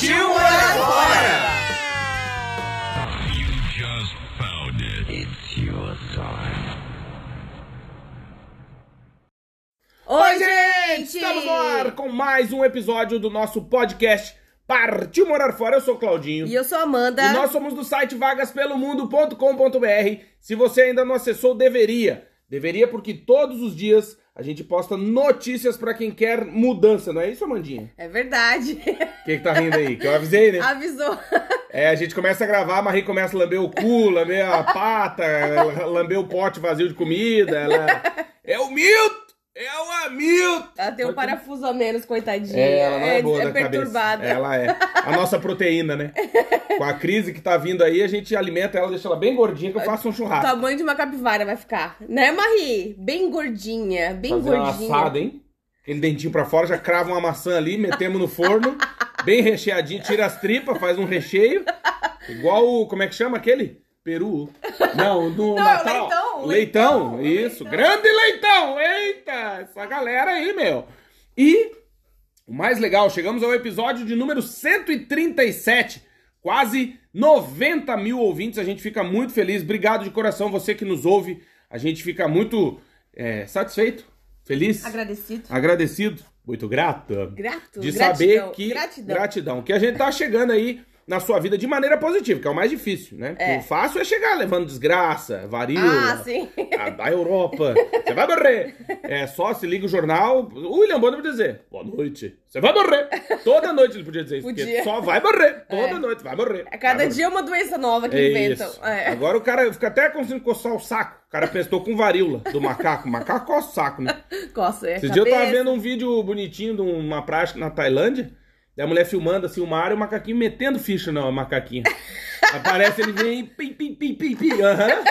Partiu morar fora! Oi, gente! Estamos no ar com mais um episódio do nosso podcast Partiu Morar Fora. Eu sou o Claudinho. E eu sou a Amanda. E nós somos do site vagaspelomundo.com.br. Se você ainda não acessou, deveria. Deveria porque todos os dias a gente posta notícias pra quem quer mudança, não é isso, Amandinha? É verdade. O que, que tá rindo aí? Que eu avisei, né? Avisou. É, a gente começa a gravar, a Marie começa a lamber o cu, lamber a pata, lamber o pote vazio de comida. Ela... É o Milton! É o Hamilton! Ela tem um parafuso a menos, coitadinha. É, ela não é, boa é da perturbada. cabeça. Ela é. A nossa proteína, né? Com a crise que tá vindo aí, a gente alimenta ela, deixa ela bem gordinha que eu faço um O churrasco. tamanho de uma capivara vai ficar. Né, Marie? Bem gordinha, bem Fazer uma gordinha. assada, hein? Aquele dentinho pra fora, já crava uma maçã ali, metemos no forno, bem recheadinho, tira as tripas, faz um recheio. Igual o. Como é que chama aquele? Peru. Não, no Não, Natal. leitão, Leitão, leitão, isso. leitão. Grande leitão! Eita! Essa galera aí, meu. E o mais legal, chegamos ao episódio de número 137. Quase 90 mil ouvintes. A gente fica muito feliz. Obrigado de coração, você que nos ouve. A gente fica muito é, satisfeito, feliz, Agradecido. agradecido, muito grato Grato. de gratidão, saber que Gratidão. gratidão, que a gente tá chegando aí na sua vida de maneira positiva, que é o mais difícil, né? É. O fácil é chegar levando desgraça, varíola, Ah, sim. a, da Europa. Você vai morrer. É só se liga o jornal. O William Bonner vai dizer: Boa noite. Você vai morrer. Toda noite ele podia dizer isso. Porque Podia. só vai morrer. Toda É. noite, vai morrer. A cada vai morrer. dia é uma doença nova que É inventam. É. Agora o cara fica até conseguindo coçar o saco. O cara pensou com varíola do macaco. O macaco coça o saco, né? Coça, é. Esse dia eu tava vendo um vídeo bonitinho de uma praia que na Tailândia. Da mulher filmando assim o mar e o macaquinho metendo ficha na macaquinha. Aparece ele vem pim, pim, pim, pim, pim. aham.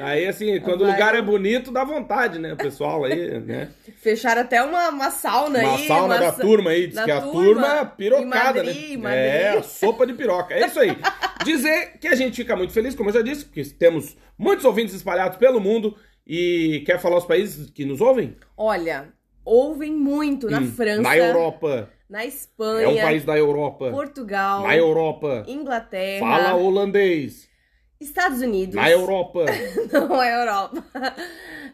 Aí assim, quando o lugar é bonito, dá vontade, né? O pessoal aí, né? Fecharam até uma, uma sauna Uma aí. sauna da turma aí, diz da que a turma é pirocada, Madrid, né? Madrid. É, a sopa de piroca. É isso aí. Dizer que a gente fica muito feliz, como eu já disse, porque temos muitos ouvintes espalhados pelo mundo e quer falar os países que nos ouvem? Olha, ouvem muito na Hum, França, Na Europa. Na É Espanha, um país da Europa. Portugal, Na Europa. Inglaterra, Fala holandês. Estados Unidos. Na Europa. Não é Europa.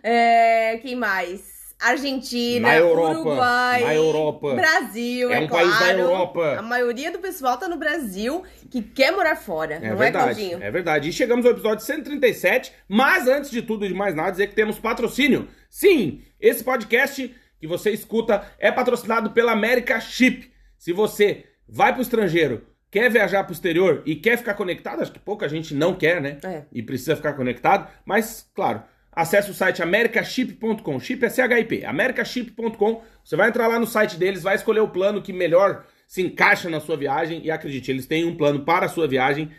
É, quem mais? Argentina, Na Europa, Uruguai, na Europa. Brasil, É é, um país da claro. Europa. A maioria do pessoal tá no Brasil que quer morar fora, É não verdade. é, Claudinho? É verdade. E chegamos ao episódio 137. Mas antes de tudo e de mais nada, dizer que temos patrocínio. Sim, esse podcast que você escuta é patrocinado pela América Chip. Se você vai pro estrangeiro, quer viajar pro exterior e quer ficar conectado, acho que pouca gente não quer, né? É. E precisa ficar conectado, mas claro, acesse o site americaship.com, chip é CHIP, americaship.com. Você vai entrar lá no site deles, vai escolher o plano que melhor se encaixa na sua viagem e acredite, eles têm um plano para a sua viagem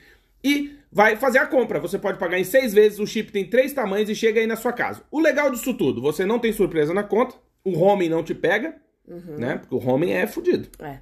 e vai fazer a compra. Você pode pagar em seis vezes, o chip tem três tamanhos e chega aí na sua casa. O legal disso tudo, você não tem surpresa na conta, o homem não te pega, né? Porque o homem é fudido. É,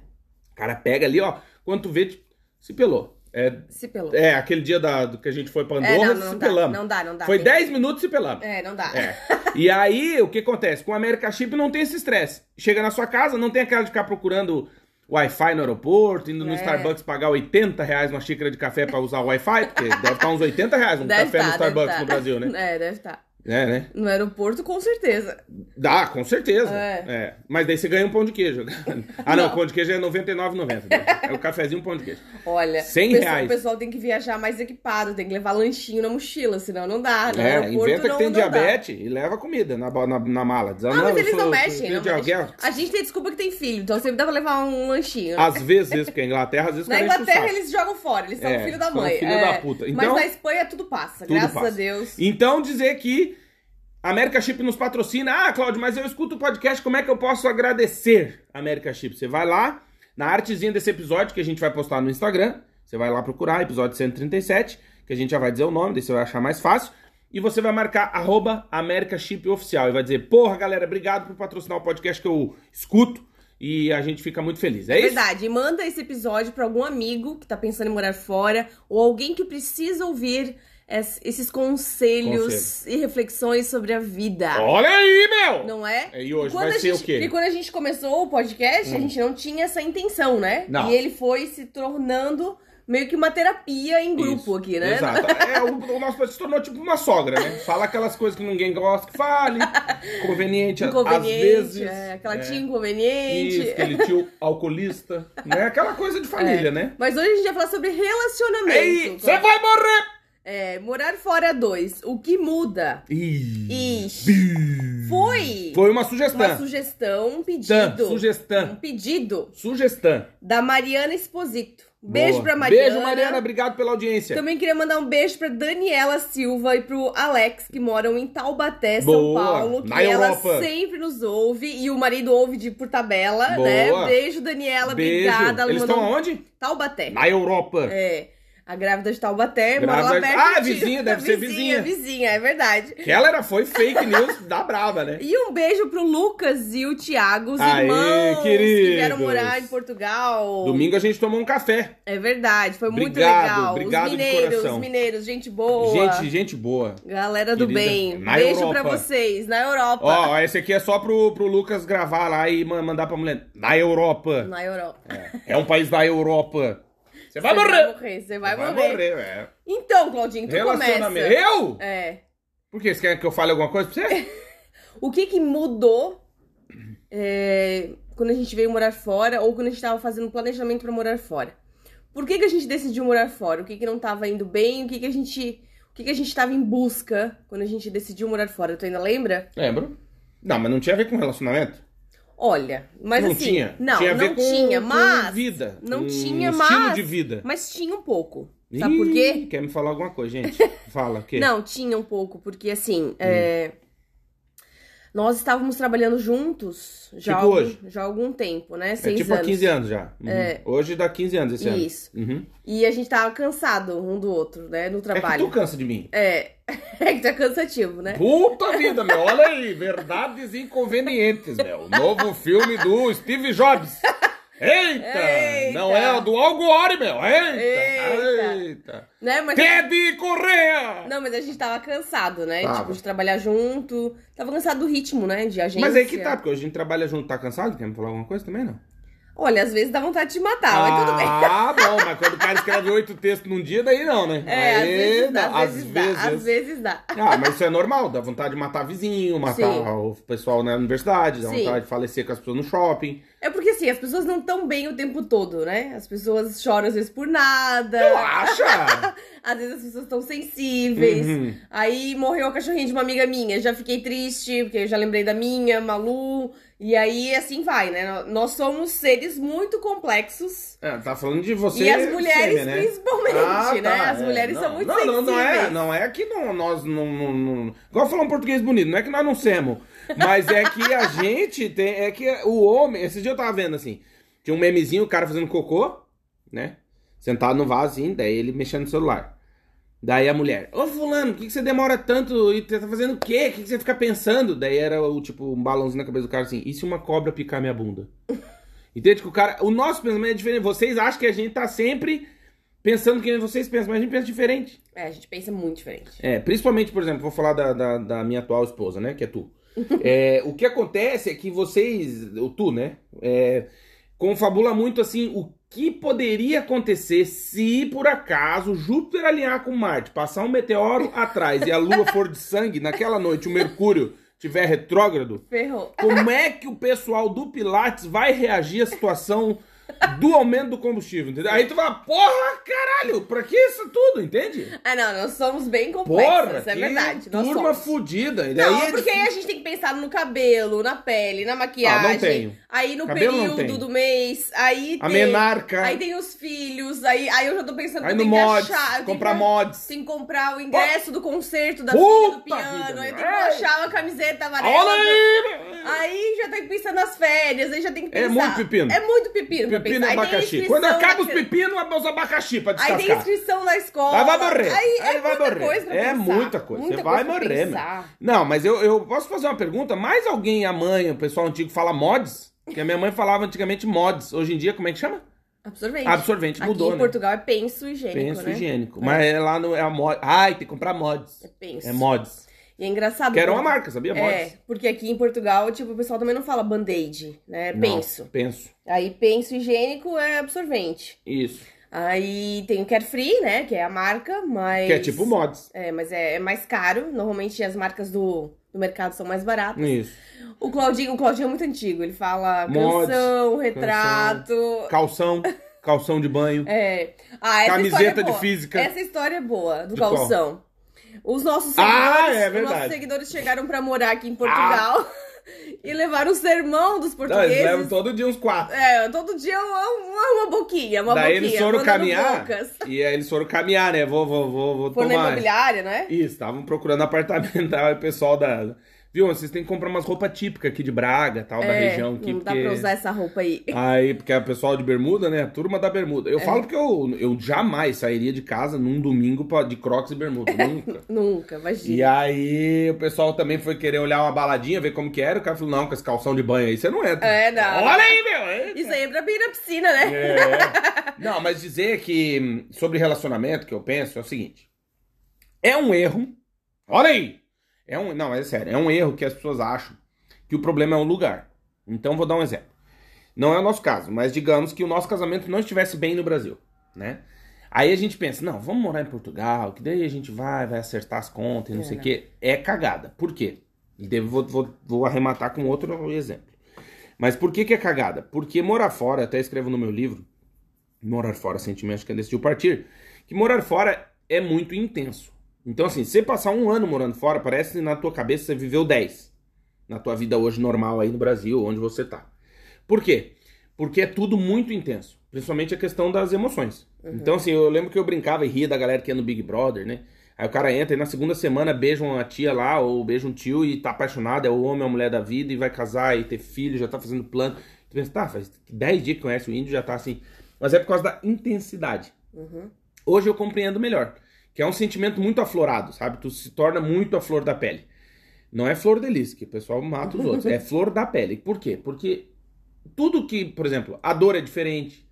O cara pega ali, ó, quando tu vê, se pelou. É, se pelou. é aquele dia da, do que a gente foi pra É, Andorra, não, não se dá, pelamos. não dá, não dá. Foi Tem- 10 minutos se pelamos. É, não dá. É. E aí, o que acontece? Com a América Chip não tem esse estresse. Chega na sua casa, não tem aquela de ficar procurando Wi-Fi no aeroporto, indo no É. Starbucks pagar 80 reais uma xícara de café pra usar o Wi-Fi, porque deve estar uns 80 reais um Deve café no tá, deve Starbucks tá. no Brasil, né? É, deve estar. É, né? No aeroporto, com certeza. Dá, com certeza. É. É. Mas daí você ganha um pão de queijo. Ah, não, Não. pão de queijo é R$ 99,90. É o cafezinho um pão de queijo. Olha, 100 o pessoal, reais. o pessoal tem que viajar mais equipado, tem que levar lanchinho na mochila, senão não dá. No É, aeroporto inventa não, que tem não dá. diabetes e leva comida na, na, na mala. Diz, Ah, mas eu eles sou- não mexem, não alguém. A gente tem desculpa que tem filho, então sempre dá pra levar um lanchinho. Às vezes, isso, porque a Inglaterra, às vezes, Na Inglaterra eles jogam fora, eles são É, filho da mãe. filho é. da puta. Então- Mas na Espanha tudo passa, Tudo graças passa. a Deus. Então, dizer que América Chip nos patrocina. Ah, Cláudio, mas eu escuto o podcast, como é que eu posso agradecer a América Chip? Você vai lá, na artezinha desse episódio que a gente vai postar no Instagram, você vai lá procurar, episódio 137, que a gente já vai dizer o nome, daí você vai achar mais fácil. E você vai marcar arroba Chip Oficial. E vai dizer, porra, galera, obrigado por patrocinar o podcast que eu escuto. E a gente fica muito feliz. É, isso? verdade. E manda esse episódio pra algum amigo que tá pensando em morar fora ou alguém que precisa ouvir esses conselhos Conselho. e reflexões sobre a vida. Olha aí, meu! Não é? E hoje Quando vai ser gente, o quê? Hum. E quando a gente começou o podcast, a gente não tinha essa intenção, né? Não. E ele foi se tornando meio que uma terapia em grupo Isso, aqui, né? Exato. É, o, o nosso podcast se tornou tipo uma sogra, né? Fala aquelas coisas que ninguém gosta que fale. Conveniente, a- às Inconveniente, vezes. é, aquela é. tia inconveniente. Isso, aquele tio alcoolista, né? Aquela coisa de família, É. né? Mas hoje a gente vai falar sobre relacionamento. Ei, você vai morrer! É, morar fora dois. O que muda? Ih, Ixi. Foi Foi uma sugestão. uma sugestão, um Tan, pedido. sugestão. Um pedido Sugestão. da Mariana Exposito. Beijo Boa. pra Mariana. Beijo, Mariana. Obrigado pela audiência. Também queria mandar um beijo pra Daniela Silva e pro Alex, que moram em Taubaté, São Boa. Paulo. Que Na ela Europa. sempre nos ouve. E o marido ouve de por tabela, Boa. né? Beijo, Daniela. Beijo. Obrigada. Ela Eles mandou estão aonde? Taubaté. Na Europa. É. A grávida de Taubaté mora lá Grávida- perto. Ah, vizinha, deve ser Vizinha, vizinha, é verdade. Que ela era, foi fake news da brava, né? E um beijo pro Lucas e o Thiago, os Aê, irmãos que queridos. vieram morar em Portugal. Domingo a gente tomou um café. É verdade, foi muito Obrigado, legal. obrigado os de mineiros, os mineiros, gente boa. Gente, gente boa. Galera do Querida, bem. na Beijo Europa. pra vocês, na Europa. Ó, esse aqui é só pro, pro Lucas gravar lá e ma- mandar pra mulher. Na Europa. Na Europa. É um país da Europa. Você vai Você morrer. Você vai, Vai morrer. morrer, é. Então, Claudinho, tu Relacionamento. começa. Eu? É. Por quê? Você quer que eu fale alguma coisa pra você? O que que mudou é, quando a gente veio morar fora ou quando a gente tava fazendo planejamento pra morar fora? Por que que a gente decidiu morar fora? O que que não tava indo bem? O que que a gente... O que que a gente tava em busca quando a gente decidiu morar fora? Tu ainda lembra? Lembro. Não, mas não tinha a ver com relacionamento. Olha, mas não assim... tinha. Não, tinha a ver não com, tinha, com mas... vida. Não um tinha, estilo mas- de vida. Mas tinha um pouco. Sabe por Ih, quê? Quer me falar alguma coisa, gente? Fala, o quê? Não, tinha um pouco, porque assim, Hum. é, nós estávamos trabalhando juntos já, Tipo há algum, hoje. já há algum tempo, né? É Seis tipo há anos. 15 anos já. Uhum. É. Hoje dá 15 anos esse ano. Isso. Uhum. E a gente tava cansado um do outro, né? No É que trabalho. tu cansa de mim. É, é que tá cansativo, né? Puta vida, meu. Olha aí. Verdades inconvenientes, meu. Novo filme do Steve Jobs. Eita! Eita. Não é o do Al Gore, meu. Eita! Eita. Eita! Né? Mas Teddy Correa! não, mas a gente tava cansado, né? Tava. Tipo, de trabalhar junto. Tava cansado do ritmo, né? De agência. Mas aí que tá, porque hoje a gente trabalha junto. Tá cansado? Quer me falar alguma coisa também, não? Olha, às vezes dá vontade de matar, mas tudo bem. Ah, bom, mas quando o cara escreve oito textos num dia, daí não, né? É, às vezes dá, às vezes dá, às vezes dá. Ah, mas isso é normal, dá vontade de matar vizinho, matar Sim. o pessoal na universidade, dá Sim. vontade de falecer com as pessoas no shopping. É porque assim, as pessoas não estão bem o tempo todo, né? As pessoas choram às vezes por nada. Tu acha? Às vezes as pessoas estão sensíveis. Uhum. Aí morreu a cachorrinha de uma amiga minha. Já fiquei triste, porque eu já lembrei da minha, Malu. E aí assim vai, né? Nós somos seres muito complexos. É, tá falando de você. e as mulheres, fêmea, né? principalmente, Ah, né? tá, As é. mulheres não, são muito não, sensíveis. não, não é, não é que não, nós não, não, não. Igual falar um português bonito, não é que nós não somos. Mas é que a gente tem. É que o homem. Esse dia eu tava vendo assim. Tinha um memezinho, o cara fazendo cocô, né? Sentado no vaso assim, daí ele mexendo no celular. Daí a mulher, ô fulano, por que, que você demora tanto? E você tá fazendo o quê? O que, que você fica pensando? Daí era o tipo, um balãozinho na cabeça do cara assim, e se uma cobra picar minha bunda? Entende que o cara. O nosso pensamento é diferente. Vocês acham que a gente tá sempre pensando que vocês pensam, mas a gente pensa diferente. É, a gente pensa muito diferente. É, principalmente, por exemplo, vou falar da, da, da minha atual esposa, né? Que é tu. É, o que acontece é que vocês, o tu, né? É, confabula muito assim o que poderia acontecer se por acaso Júpiter alinhar com Marte, passar um meteoro atrás e a Lua for de sangue, naquela noite o Mercúrio tiver retrógrado. Ferrou. Como é que o pessoal do Pilates vai reagir à situação do aumento do combustível, entendeu? Aí tu fala, porra, caralho, pra que isso tudo, entende? Ah, não, nós somos bem complexos, Porra, é verdade. Nós turma somos. fudida. E Não, daí é porque aí a gente tem que pensar no cabelo, na pele, na maquiagem. Ah, não tenho. Aí no Cabelo não período do mês. Aí A tem. menarca. Aí tem os filhos. Aí, aí eu já tô pensando Aí que mods, achar. comprar que- mods. Tem que comprar o ingresso do concerto da filha do piano. vida, aí tenho que achar uma camiseta amarela. Olha aí! Aí já tem que pensar nas férias, aí já tem que É pensar. muito pepino. É muito pepino. pra Pepino e abacaxi. Quando acaba os pepinos, é os abacaxi pra Aí tem descascar. inscrição na escola. Aí vai morrer. Aí, Aí é vai muita morrer. é muita coisa. Muita Você vai coisa pra morrer. Não, mas eu, eu posso fazer uma pergunta? Mais alguém, a mãe, o pessoal antigo, fala mods? Que a minha mãe falava antigamente mods. Hoje em dia, como é que chama? Absorvente. Absorvente. Aqui Mudou, em né? Portugal é penso higiênico, Penso né? higiênico. Mas é lá no. É a mod. Ai, tem que comprar mods. É penso. É mods. E é engraçado. Que era uma marca, sabia? Mods. É, porque aqui em Portugal, tipo, o pessoal também não fala band-aid, né? Não, penso. Penso. Aí penso higiênico é absorvente. Isso. Aí tem o Carefree, né? Que é a marca, mas. Que é tipo mods. É, mas é, é mais caro. Normalmente as marcas do, do mercado são mais baratas. Isso. O Claudinho, o Claudinho é muito antigo. Ele fala Mods, canção, retrato. Calção. calção de banho. É. Ah, essa Camiseta é de física. Essa história é boa, do De qual? Os nossos Ah, seguidores, é os nossos seguidores chegaram pra morar aqui em Portugal e levaram o sermão dos Não, eles portugueses. levam todo dia uns quatro. É, todo dia uma, uma, uma boquinha, uma Daí boquinha. eles foram caminhar. bocas. E aí eles foram caminhar, né? Vou, vou, vou, vou Foram na tomar. imobiliária, né? Isso, estavam procurando apartamento. Aí o pessoal da. Viu? Vocês têm que comprar umas roupas típicas aqui de Braga, tal, da É, região aqui. não dá porque... pra usar essa roupa aí. Aí, porque é o pessoal de bermuda, né? A turma da bermuda. É. Eu falo porque eu, eu jamais sairia de casa num domingo pra- de crocs e bermuda. Nunca. Nunca, E imagina. aí o pessoal também foi querer olhar uma baladinha, ver como que era. O cara falou, não, com esse calção de banho aí você não entra. É, não. Olha aí, meu! eita. Isso aí é pra ir na piscina, né? É. Não, mas dizer que sobre relacionamento que eu penso é o seguinte: é um erro. Olha aí! É um, não, é sério, é um erro que as pessoas acham que o problema é o lugar. Então vou dar um exemplo. Não é o nosso caso, mas digamos que o nosso casamento não estivesse bem no Brasil, né? Aí a gente pensa, não, vamos morar em Portugal, que daí a gente vai, vai acertar as contas e não É, sei o né? quê. É cagada. Por quê? E eu vou, vou, vou arrematar com outro exemplo. Mas por que, que é cagada? Porque morar fora, até escrevo no meu livro, Morar Fora, Sentimentos que decidiu partir, que morar fora é muito intenso. Então, assim, você passar um ano morando fora, parece que na tua cabeça você viveu 10. Na tua vida hoje normal aí no Brasil, onde você tá. Por quê? Porque é tudo muito intenso. Principalmente a questão das emoções. Então, assim, eu lembro que eu brincava e ria da galera que ia no Big Brother, né? Aí o cara entra e na segunda semana beija uma tia lá, ou beija um tio e tá apaixonado, é o homem, a mulher da vida, e vai casar e ter filho, já tá fazendo plano. Tu pensa, tá, faz 10 dias que conhece o índio, já tá assim. Mas é por causa da intensidade. Uhum. Hoje eu compreendo melhor. Que é um sentimento muito aflorado, sabe? Tu se torna muito a flor da pele. Não é flor de lis, que o pessoal mata os outros. É flor da pele. Por quê? Porque tudo que, por exemplo, a dor é diferente.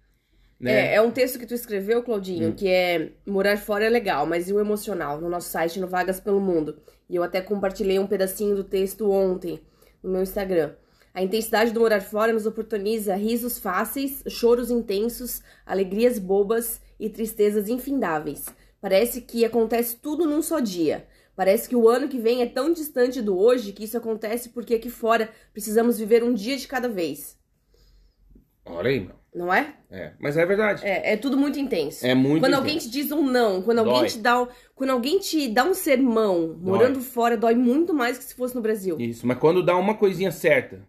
Né? É, é um texto que tu escreveu, Claudinho, Hum. que é morar fora é legal, mas e o emocional? No nosso site, no Vagas pelo Mundo. E eu até compartilhei um pedacinho do texto ontem no meu Instagram. A intensidade do morar fora nos oportuniza risos fáceis, choros intensos, alegrias bobas e tristezas infindáveis. Parece que acontece tudo num só dia. Parece que o ano que vem é tão distante do hoje que isso acontece porque aqui fora precisamos viver um dia de cada vez. Olha aí, meu. Não é? É. Mas é verdade. É, é tudo muito intenso. É muito Quando intenso. alguém te diz um não, quando alguém Dói. te dá, quando alguém te dá um sermão morando fora, dói muito mais que se fosse no Brasil. Isso, mas quando dá uma coisinha certa,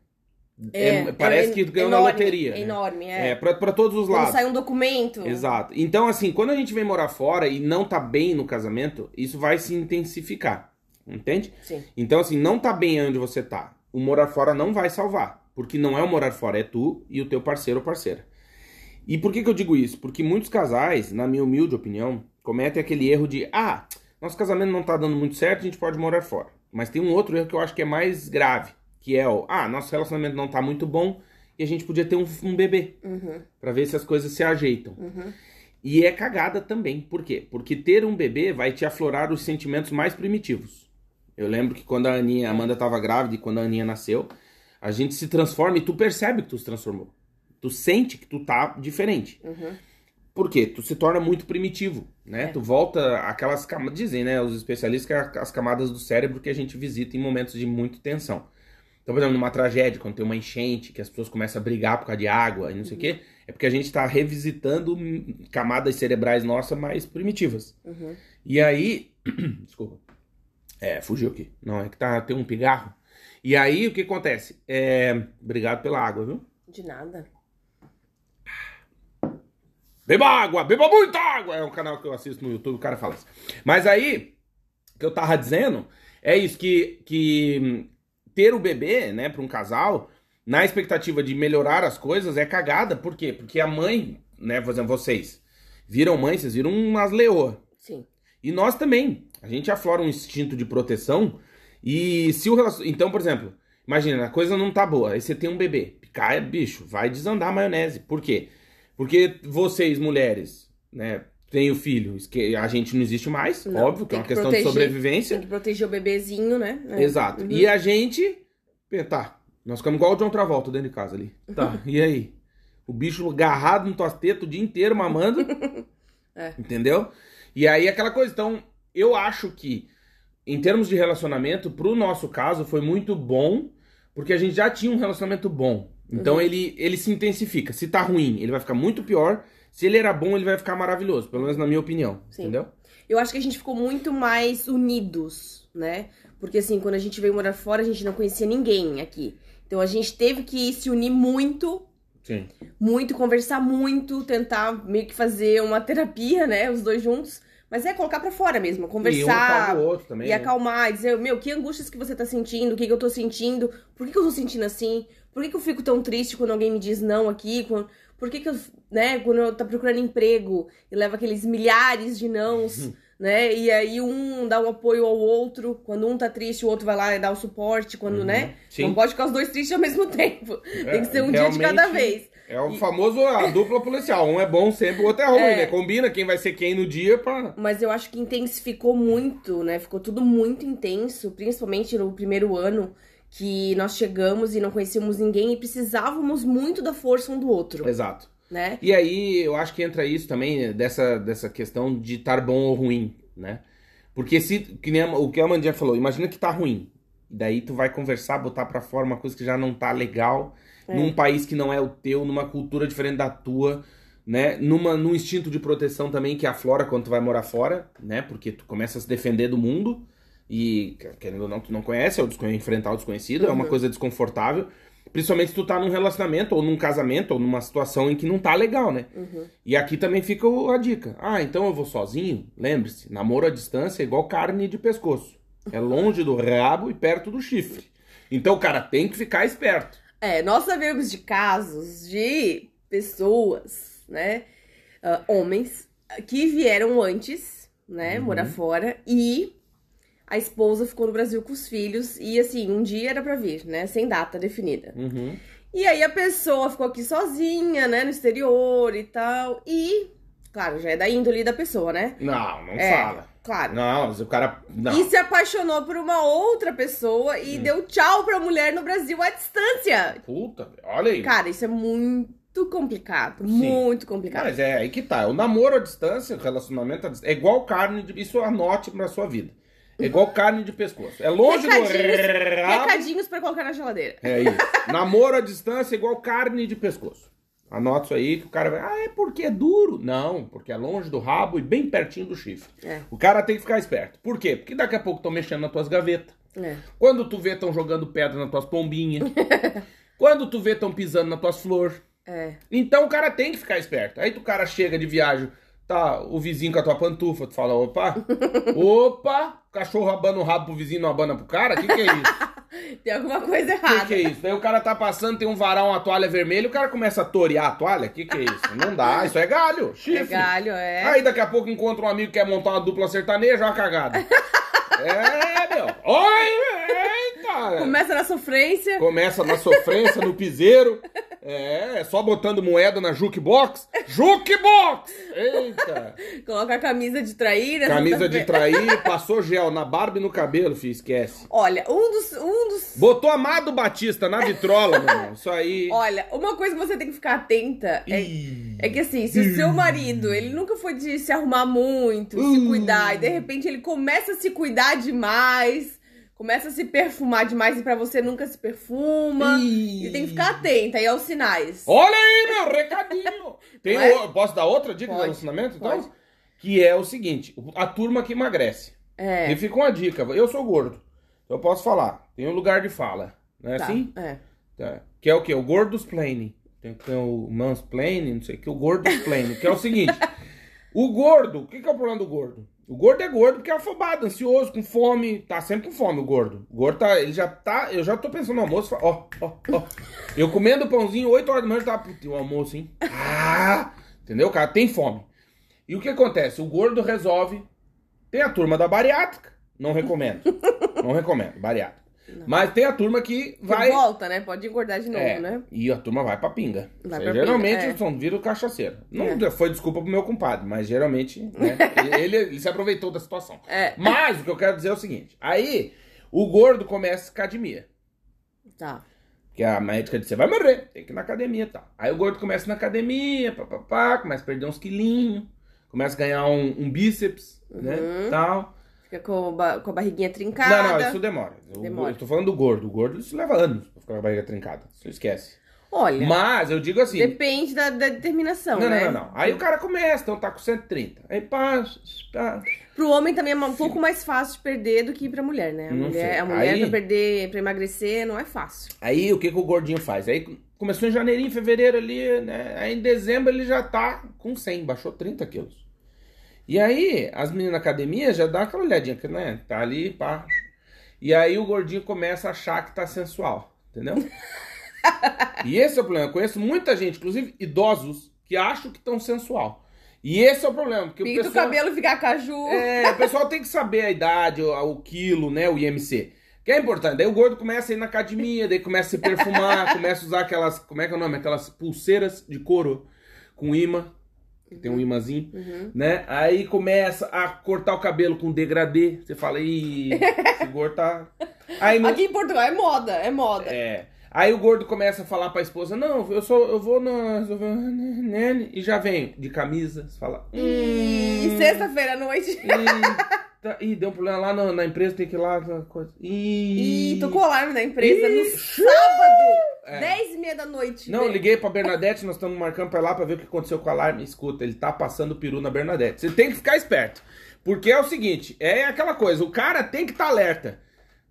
é- parece é que ganhou na enorme, loteria. É né? enorme, é. É, pra, pra todos os Quando lados. sai um documento. Exato. Então, assim, quando a gente vem morar fora e não tá bem no casamento, isso vai se intensificar. Entende? Sim. Então, assim, não tá bem onde você tá. O morar fora não vai salvar. Porque não é o morar fora, é tu e o teu parceiro ou parceira. E por que, que eu digo isso? Porque muitos casais, na minha humilde opinião, cometem aquele erro de: ah, nosso casamento não tá dando muito certo, a gente pode morar fora. Mas tem um outro erro que eu acho que é mais grave, que é o: ah, nosso relacionamento não tá muito bom e a gente podia ter um, um bebê. Uhum, Pra ver se as coisas se ajeitam. uhum. E é cagada também. Por quê? Porque ter um bebê vai te aflorar os sentimentos mais primitivos. Eu lembro que quando a Aninha, a Amanda tava grávida e quando a Aninha nasceu, a gente se transforma e tu percebe que tu se transformou. Tu sente que tu tá diferente. Uhum. Por quê? Tu se torna muito primitivo, né? É. Tu volta aquelas camadas, dizem, né, os especialistas que é as camadas do cérebro que a gente visita em momentos de muita tensão. Então, por exemplo, numa tragédia, quando tem uma enchente, que as pessoas começam a brigar por causa de água e não sei o quê, É porque a gente tá revisitando camadas cerebrais nossas mais primitivas. Uhum. E aí. Desculpa. É, fugiu aqui. Não, é que tá, tem um pigarro. E aí, o que acontece? É, obrigado pela água, viu? De nada. Beba água, beba muita água! É um canal que eu assisto no YouTube, o cara fala isso. Mas aí, o que eu tava dizendo é isso, que, que ter o bebê, né, pra um casal, na expectativa de melhorar as coisas, é cagada. Por quê? Porque a mãe, né, por exemplo, vocês viram mãe, vocês viram umas leoas. Sim. E nós também. A gente aflora um instinto de proteção. E se o relacion... Então, por exemplo, imagina, a coisa não tá boa. Aí você tem um bebê. Caia, bicho, vai desandar a maionese. Por quê? Porque vocês, mulheres, né, têm o filho, a gente não existe mais, Não, óbvio, que é tem uma que questão proteger, de sobrevivência. Tem que proteger o bebezinho, né? É. Exato. Uhum. E a gente. Tá, nós ficamos igual o John Travolta dentro de casa ali. Tá, e aí? O bicho agarrado no tuas tetas o dia inteiro mamando. É. Entendeu? E aí aquela coisa. Então, eu acho que, em termos de relacionamento, pro nosso caso, foi muito bom, porque a gente já tinha um relacionamento bom. Então Uhum. ele, ele se intensifica. Se tá ruim, ele vai ficar muito pior. Se ele era bom, ele vai ficar maravilhoso. Pelo menos na minha opinião. Sim. Entendeu? Eu acho que a gente ficou muito mais unidos, né? Porque assim, quando a gente veio morar fora, a gente não conhecia ninguém aqui. Então a gente teve que se unir muito, Sim. muito, conversar muito, tentar meio que fazer uma terapia, né? Os dois juntos. Mas é colocar pra fora mesmo, E um conversar. o outro também. E né? acalmar, e dizer, meu, que angústias que você tá sentindo, o que, que eu tô sentindo, por que, que eu tô sentindo assim, por que, que eu fico tão triste quando alguém me diz não aqui, quando- por que, que eu, né, quando eu tá procurando emprego e leva aqueles milhares de nãos, né, e aí um dá o apoio ao outro, quando um tá triste, o outro vai lá e dá o suporte, quando, Uhum. né, Sim. não pode ficar os dois tristes ao mesmo tempo, tem que ser um dia de cada vez. É o famoso a dupla policial. Um é bom sempre, o outro é ruim, É. né? Combina quem vai ser quem no dia pra. Mas eu acho que intensificou muito, né? Ficou tudo muito intenso, principalmente no primeiro ano que nós chegamos e não conhecíamos ninguém e precisávamos muito da força um do outro, Exato. né? E aí eu acho que entra isso também, né, dessa, dessa questão de estar bom ou ruim, né? Porque se, que nem a- o que a Mandinha falou, imagina que tá ruim. Daí tu vai conversar, botar pra fora uma coisa que já não tá legal, É. num país que não é o teu, numa cultura diferente da tua, né? Numa, num instinto de proteção também que aflora quando tu vai morar fora, né? Porque tu começa a se defender do mundo e, querendo ou não, tu não conhece, é o desconhe- enfrentar o desconhecido, é uma Uhum. coisa desconfortável. Principalmente se tu tá num relacionamento, ou num casamento, ou numa situação em que não tá legal, né? Uhum. E aqui também fica a dica. Ah, então eu vou sozinho? Lembre-se, namoro à distância é igual carne de pescoço. É longe do rabo e perto do chifre. Então o cara tem que ficar esperto. É, nós sabemos de casos de pessoas, né? ah, homens que vieram antes, né? Uhum. Morar fora e a esposa ficou no Brasil com os filhos e assim, um dia era pra vir, né? Sem data definida. Uhum. E aí a pessoa ficou aqui sozinha, né, no exterior e tal. E, claro, já é da índole da pessoa, né? Não, não É, fala. Claro. Não, mas o cara. Não. E se apaixonou por uma outra pessoa Hum. e deu tchau pra mulher no Brasil à distância. Puta, olha aí. Cara, isso é muito complicado. Sim. Muito complicado. Mas é aí que tá. O namoro à distância, o relacionamento à distância, é igual carne de. Isso anote pra sua vida. É igual carne de pescoço. É longe do Recadinhos, rabo. recadinhos pra colocar na geladeira. É isso. Namoro à distância é igual carne de pescoço. Anota isso aí que o cara vai. Ah, é porque é duro. Não, porque é longe do rabo e bem pertinho do chifre. É. O cara tem que ficar esperto. Por quê? Porque daqui a pouco estão mexendo nas tuas gavetas. É. Quando tu vê, estão jogando pedra nas tuas pombinhas. Quando tu vê, estão pisando nas tuas flores. É. Então o cara tem que ficar esperto. Aí tu cara chega de viagem, tá o vizinho com a tua pantufa, tu fala, opa, opa, cachorro abana o rabo pro vizinho, não abana pro cara? O que que é isso? Tem alguma coisa O que errada. que é isso? Daí o cara tá passando, tem um varal, uma toalha vermelha, o cara começa a torear a toalha? O que que é isso? Não dá, isso é galho, chifre. É galho, é. Aí daqui a pouco encontra um amigo que quer montar uma dupla sertaneja, uma cagada. é, meu. Oi, eita. Começa na sofrência. Começa na sofrência, no piseiro. É, só botando moeda na jukebox. Jukebox! Eita! Coloca a camisa de traíra. Camisa de trair, passou gel na barba e no cabelo, filho, esquece. Olha, um dos, um dos Botou Amado Batista na vitrola, meu irmão. Isso aí. Olha, uma coisa que você tem que ficar atenta é, Ih. é que assim, se o seu marido, ele nunca foi de se arrumar muito, se Hum. cuidar, e de repente ele começa a se cuidar demais, começa a se perfumar demais e pra você nunca se perfuma. Ih. E tem que ficar atenta aí aos sinais. Olha aí, meu recadinho. Tem Não é? o- posso dar outra dica de Pode, relacionamento? Então? pode. Que é o seguinte: a turma que emagrece. É. E fica uma dica: eu sou gordo. Então eu posso falar. Tem um lugar de fala. Não é Tá, assim? É. Tá. Que é o quê? O gordosplaining. Tem, tem o mansplaining, não sei o que, o gordosplaining. que é o seguinte: o gordo, o que, que é o problema do gordo? O gordo é gordo porque é afobado, ansioso, com fome, tá sempre com fome o gordo. O gordo tá, ele já tá, eu já tô pensando no almoço, ó, ó, ó. Eu comendo pãozinho 8 horas da manhã, tá, puta, o almoço, hein? Ah! Entendeu? O cara tem fome. E o que acontece? O gordo resolve. Tem a turma da bariátrica. Não recomendo. Não recomendo, bariátrica. Mas tem a turma que vai. Que volta, né? Pode engordar de novo, É, né? E a turma vai pra pinga. Vai pra geralmente pinga, é. são vira o cachaceiro. Não foi desculpa pro meu compadre, mas geralmente, né? ele, ele se aproveitou da situação. É. Mas o que eu quero dizer é o seguinte: aí o gordo começa academia. Tá. Que a médica disse, você vai morrer, tem que ir na academia e tal. Aí o gordo começa na academia, papapá, começa a perder uns quilinhos, começa a ganhar um, um bíceps, né, Uhum. tal. Fica com, com a barriguinha trincada. Não, não, isso demora. Eu, Demora. eu tô falando do gordo. O gordo, isso leva anos pra ficar com a barriga trincada. Isso esquece. Olha, Mas eu digo assim... depende da, da determinação, Não, né? não, não, não. Aí o cara começa, então tá com 130. Aí passa, tá. Pro homem também é um pouco mais fácil de perder do que pra mulher, né? A Não mulher, sei. a mulher Aí- pra perder, pra emagrecer, não é fácil. Aí o que, que o gordinho faz? Aí começou em janeirinho, fevereiro ali, né? Aí em dezembro ele já tá com 100, baixou 30 quilos. E aí as meninas na academia já dá aquela olhadinha, que, né? Tá ali, pá. E aí o gordinho começa a achar que tá sensual, entendeu? e esse é o problema. Eu conheço muita gente, inclusive idosos, que acham que estão sensual. E esse é o problema, porque o Pinta o pessoal... cabelo ficar caju. É, o pessoal tem que saber a idade, o, o quilo, né? O IMC. Que é importante. Daí o gordo começa a ir na academia, daí começa a se perfumar, começa a usar aquelas. Como é que é o nome? Aquelas pulseiras de couro com imã. Que tem um imãzinho, Uhum. né? Aí começa a cortar o cabelo com degradê. Você fala, ih, esse gordo tá. Aí no, Aqui em Portugal é moda, é moda. é. Aí o gordo começa a falar pra esposa, não, eu sou, eu vou na. E já vem de camisa. Você fala. E "Hum, sexta-feira à noite. Eita, Ih, deu um problema lá na, na empresa, tem que ir lá. na Coisa. Ih, Ih, tocou o alarme da empresa Ih, no sábado, É. 10 e meia da noite. Não, liguei pra Bernadette, nós estamos marcando pra lá pra ver o que aconteceu com o alarme. Escuta, ele tá passando peru na Bernadette. Você tem que ficar esperto. Porque é o seguinte, é aquela coisa, o cara tem que estar alerta.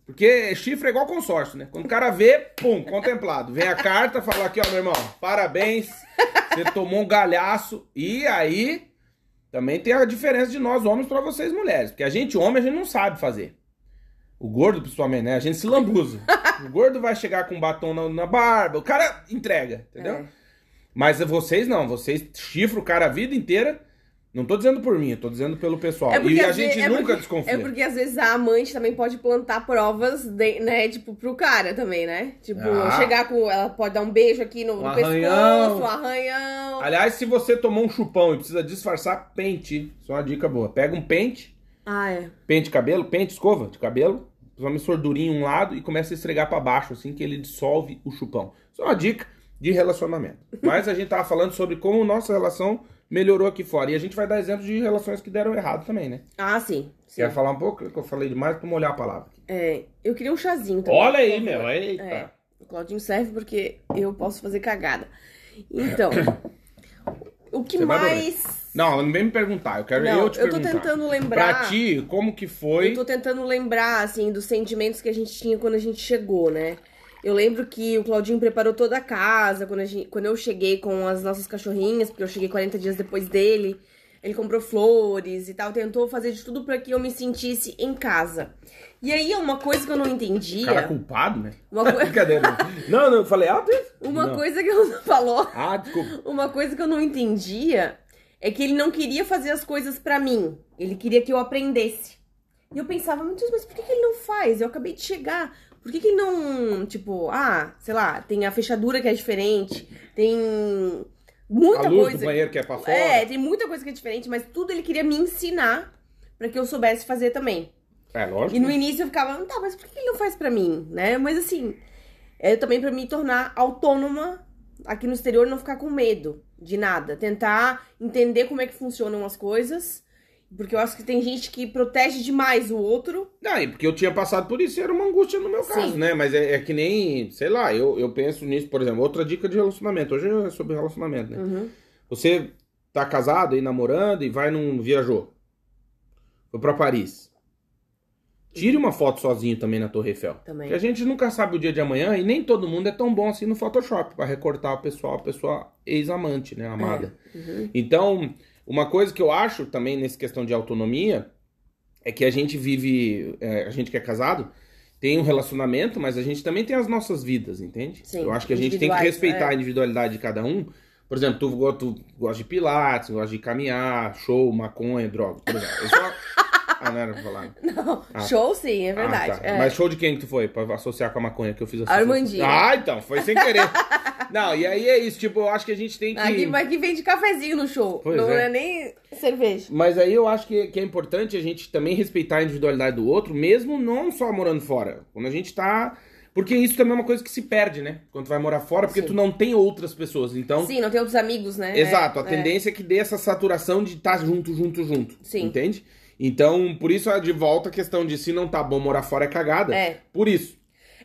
Porque chifre é igual consórcio, né? Quando o cara vê, pum, contemplado. Vem a carta, fala aqui, ó, meu irmão, parabéns, você tomou um galhaço. E aí, também tem a diferença de nós homens pra vocês mulheres. Porque a gente homem, a gente não sabe fazer. O gordo, principalmente, né? A gente se lambuza. o gordo vai chegar com um batom na, na barba, o cara entrega, entendeu? É. Mas vocês não, vocês chifram o cara a vida inteira. Não tô dizendo por mim, eu tô dizendo pelo pessoal. É e a gente é nunca porque- desconfia. É porque às vezes a amante também pode plantar provas, de- né, tipo, pro cara também, né? Tipo, Ah. chegar com. Ela pode dar um beijo aqui no, Um no arranhão. pescoço, um arranhão. Aliás, se você tomou um chupão e precisa disfarçar, pente. Isso é uma dica boa. Pega um pente, Ah, é. pente de cabelo, pente, escova de cabelo, uma sordurinha em um lado e começa a esfregar pra baixo, assim que ele dissolve o chupão. Isso é uma dica de relacionamento. Mas a gente tava falando sobre como nossa relação melhorou aqui fora. E a gente vai dar exemplos de relações que deram errado também, né? Ah, sim. sim. Quer falar um pouco? Que eu falei demais pra molhar a palavra. É, eu queria um chazinho também. Olha aí, meu. Eita. É, o Claudinho serve porque eu posso fazer cagada. Então, o que Você mais. Não, não vem me perguntar. Eu quero Não, eu te eu tô perguntar. tentando lembrar. Pra ti, como que foi? Eu tô tentando lembrar, assim, dos sentimentos que a gente tinha quando a gente chegou, né? Eu lembro que o Claudinho preparou toda a casa quando, a gente, quando eu cheguei com as nossas cachorrinhas, porque eu cheguei 40 dias depois dele. Ele comprou flores e tal, tentou fazer de tudo pra que eu me sentisse em casa. E aí, uma coisa que eu não entendia. Cara culpado, né? Uma, co- Brincadeira. não, não, eu falei alto isso? uma Não. coisa que eu não falou. Ah, desculpa. Uma coisa que eu não entendia é que ele não queria fazer as coisas pra mim. Ele queria que eu aprendesse. E eu pensava, meu Deus, mas por que, que ele não faz? Eu acabei de chegar. Por que, que ele não, tipo, ah, sei lá, tem a fechadura que é diferente, tem muita a luz coisa. do banheiro que é pra fora. É, tem muita coisa que é diferente, mas tudo ele queria me ensinar pra que eu soubesse fazer também. É, lógico. E no início eu ficava, tá, mas por que ele não faz pra mim, né? Mas assim, é também pra me tornar autônoma aqui no exterior, não ficar com medo de nada. Tentar entender como é que funcionam as coisas. Porque eu acho que tem gente que protege demais o outro. Não, e porque eu tinha passado por isso, era uma angústia no meu caso, Sim. né? Mas é, é que nem, sei lá, eu, eu penso nisso, por exemplo, outra dica de relacionamento. Hoje é sobre relacionamento, né? Uhum. Você tá casado e namorando e vai num. viajou. Foi pra Paris. Tire uma foto sozinho também na Torre Eiffel. Também. Porque a gente nunca sabe o dia de amanhã e nem todo mundo é tão bom assim no Photoshop pra recortar o pessoal, a pessoa ex-amante, né? Amada. Uhum. Então, uma coisa que eu acho também nessa questão de autonomia é que a gente vive, é, a gente que é casado, tem um relacionamento, mas a gente também tem as nossas vidas, entende? Sim, eu acho que a gente tem que respeitar é. a individualidade de cada um. Por exemplo, tu, tu gosta de pilates, gosta de caminhar, show, maconha, droga, por exemplo. Eu só... ah, não era pra falar. Não, Ah. show sim, é verdade. Ah, tá. é. Mas show de quem que tu foi? Pra associar com a maconha que eu fiz associação. Armandinho. Ah, então, foi sem querer. não, e aí é isso, tipo, eu acho que a gente tem que... Aqui, mas aqui vende cafezinho no show. Pois não é. é. nem cerveja. Mas aí eu acho que, que é importante a gente também respeitar a individualidade do outro, mesmo não só morando fora. Quando a gente tá. Porque isso também é uma coisa que se perde, né? Quando tu vai morar fora, porque Sim. tu não tem outras pessoas. Então. Sim, não tem outros amigos, né? Exato, a É, tendência é que dê essa saturação de estar junto, junto, junto. Sim. Entende? Então, por isso, de volta a questão de se não tá bom morar fora é cagada. É. Por isso.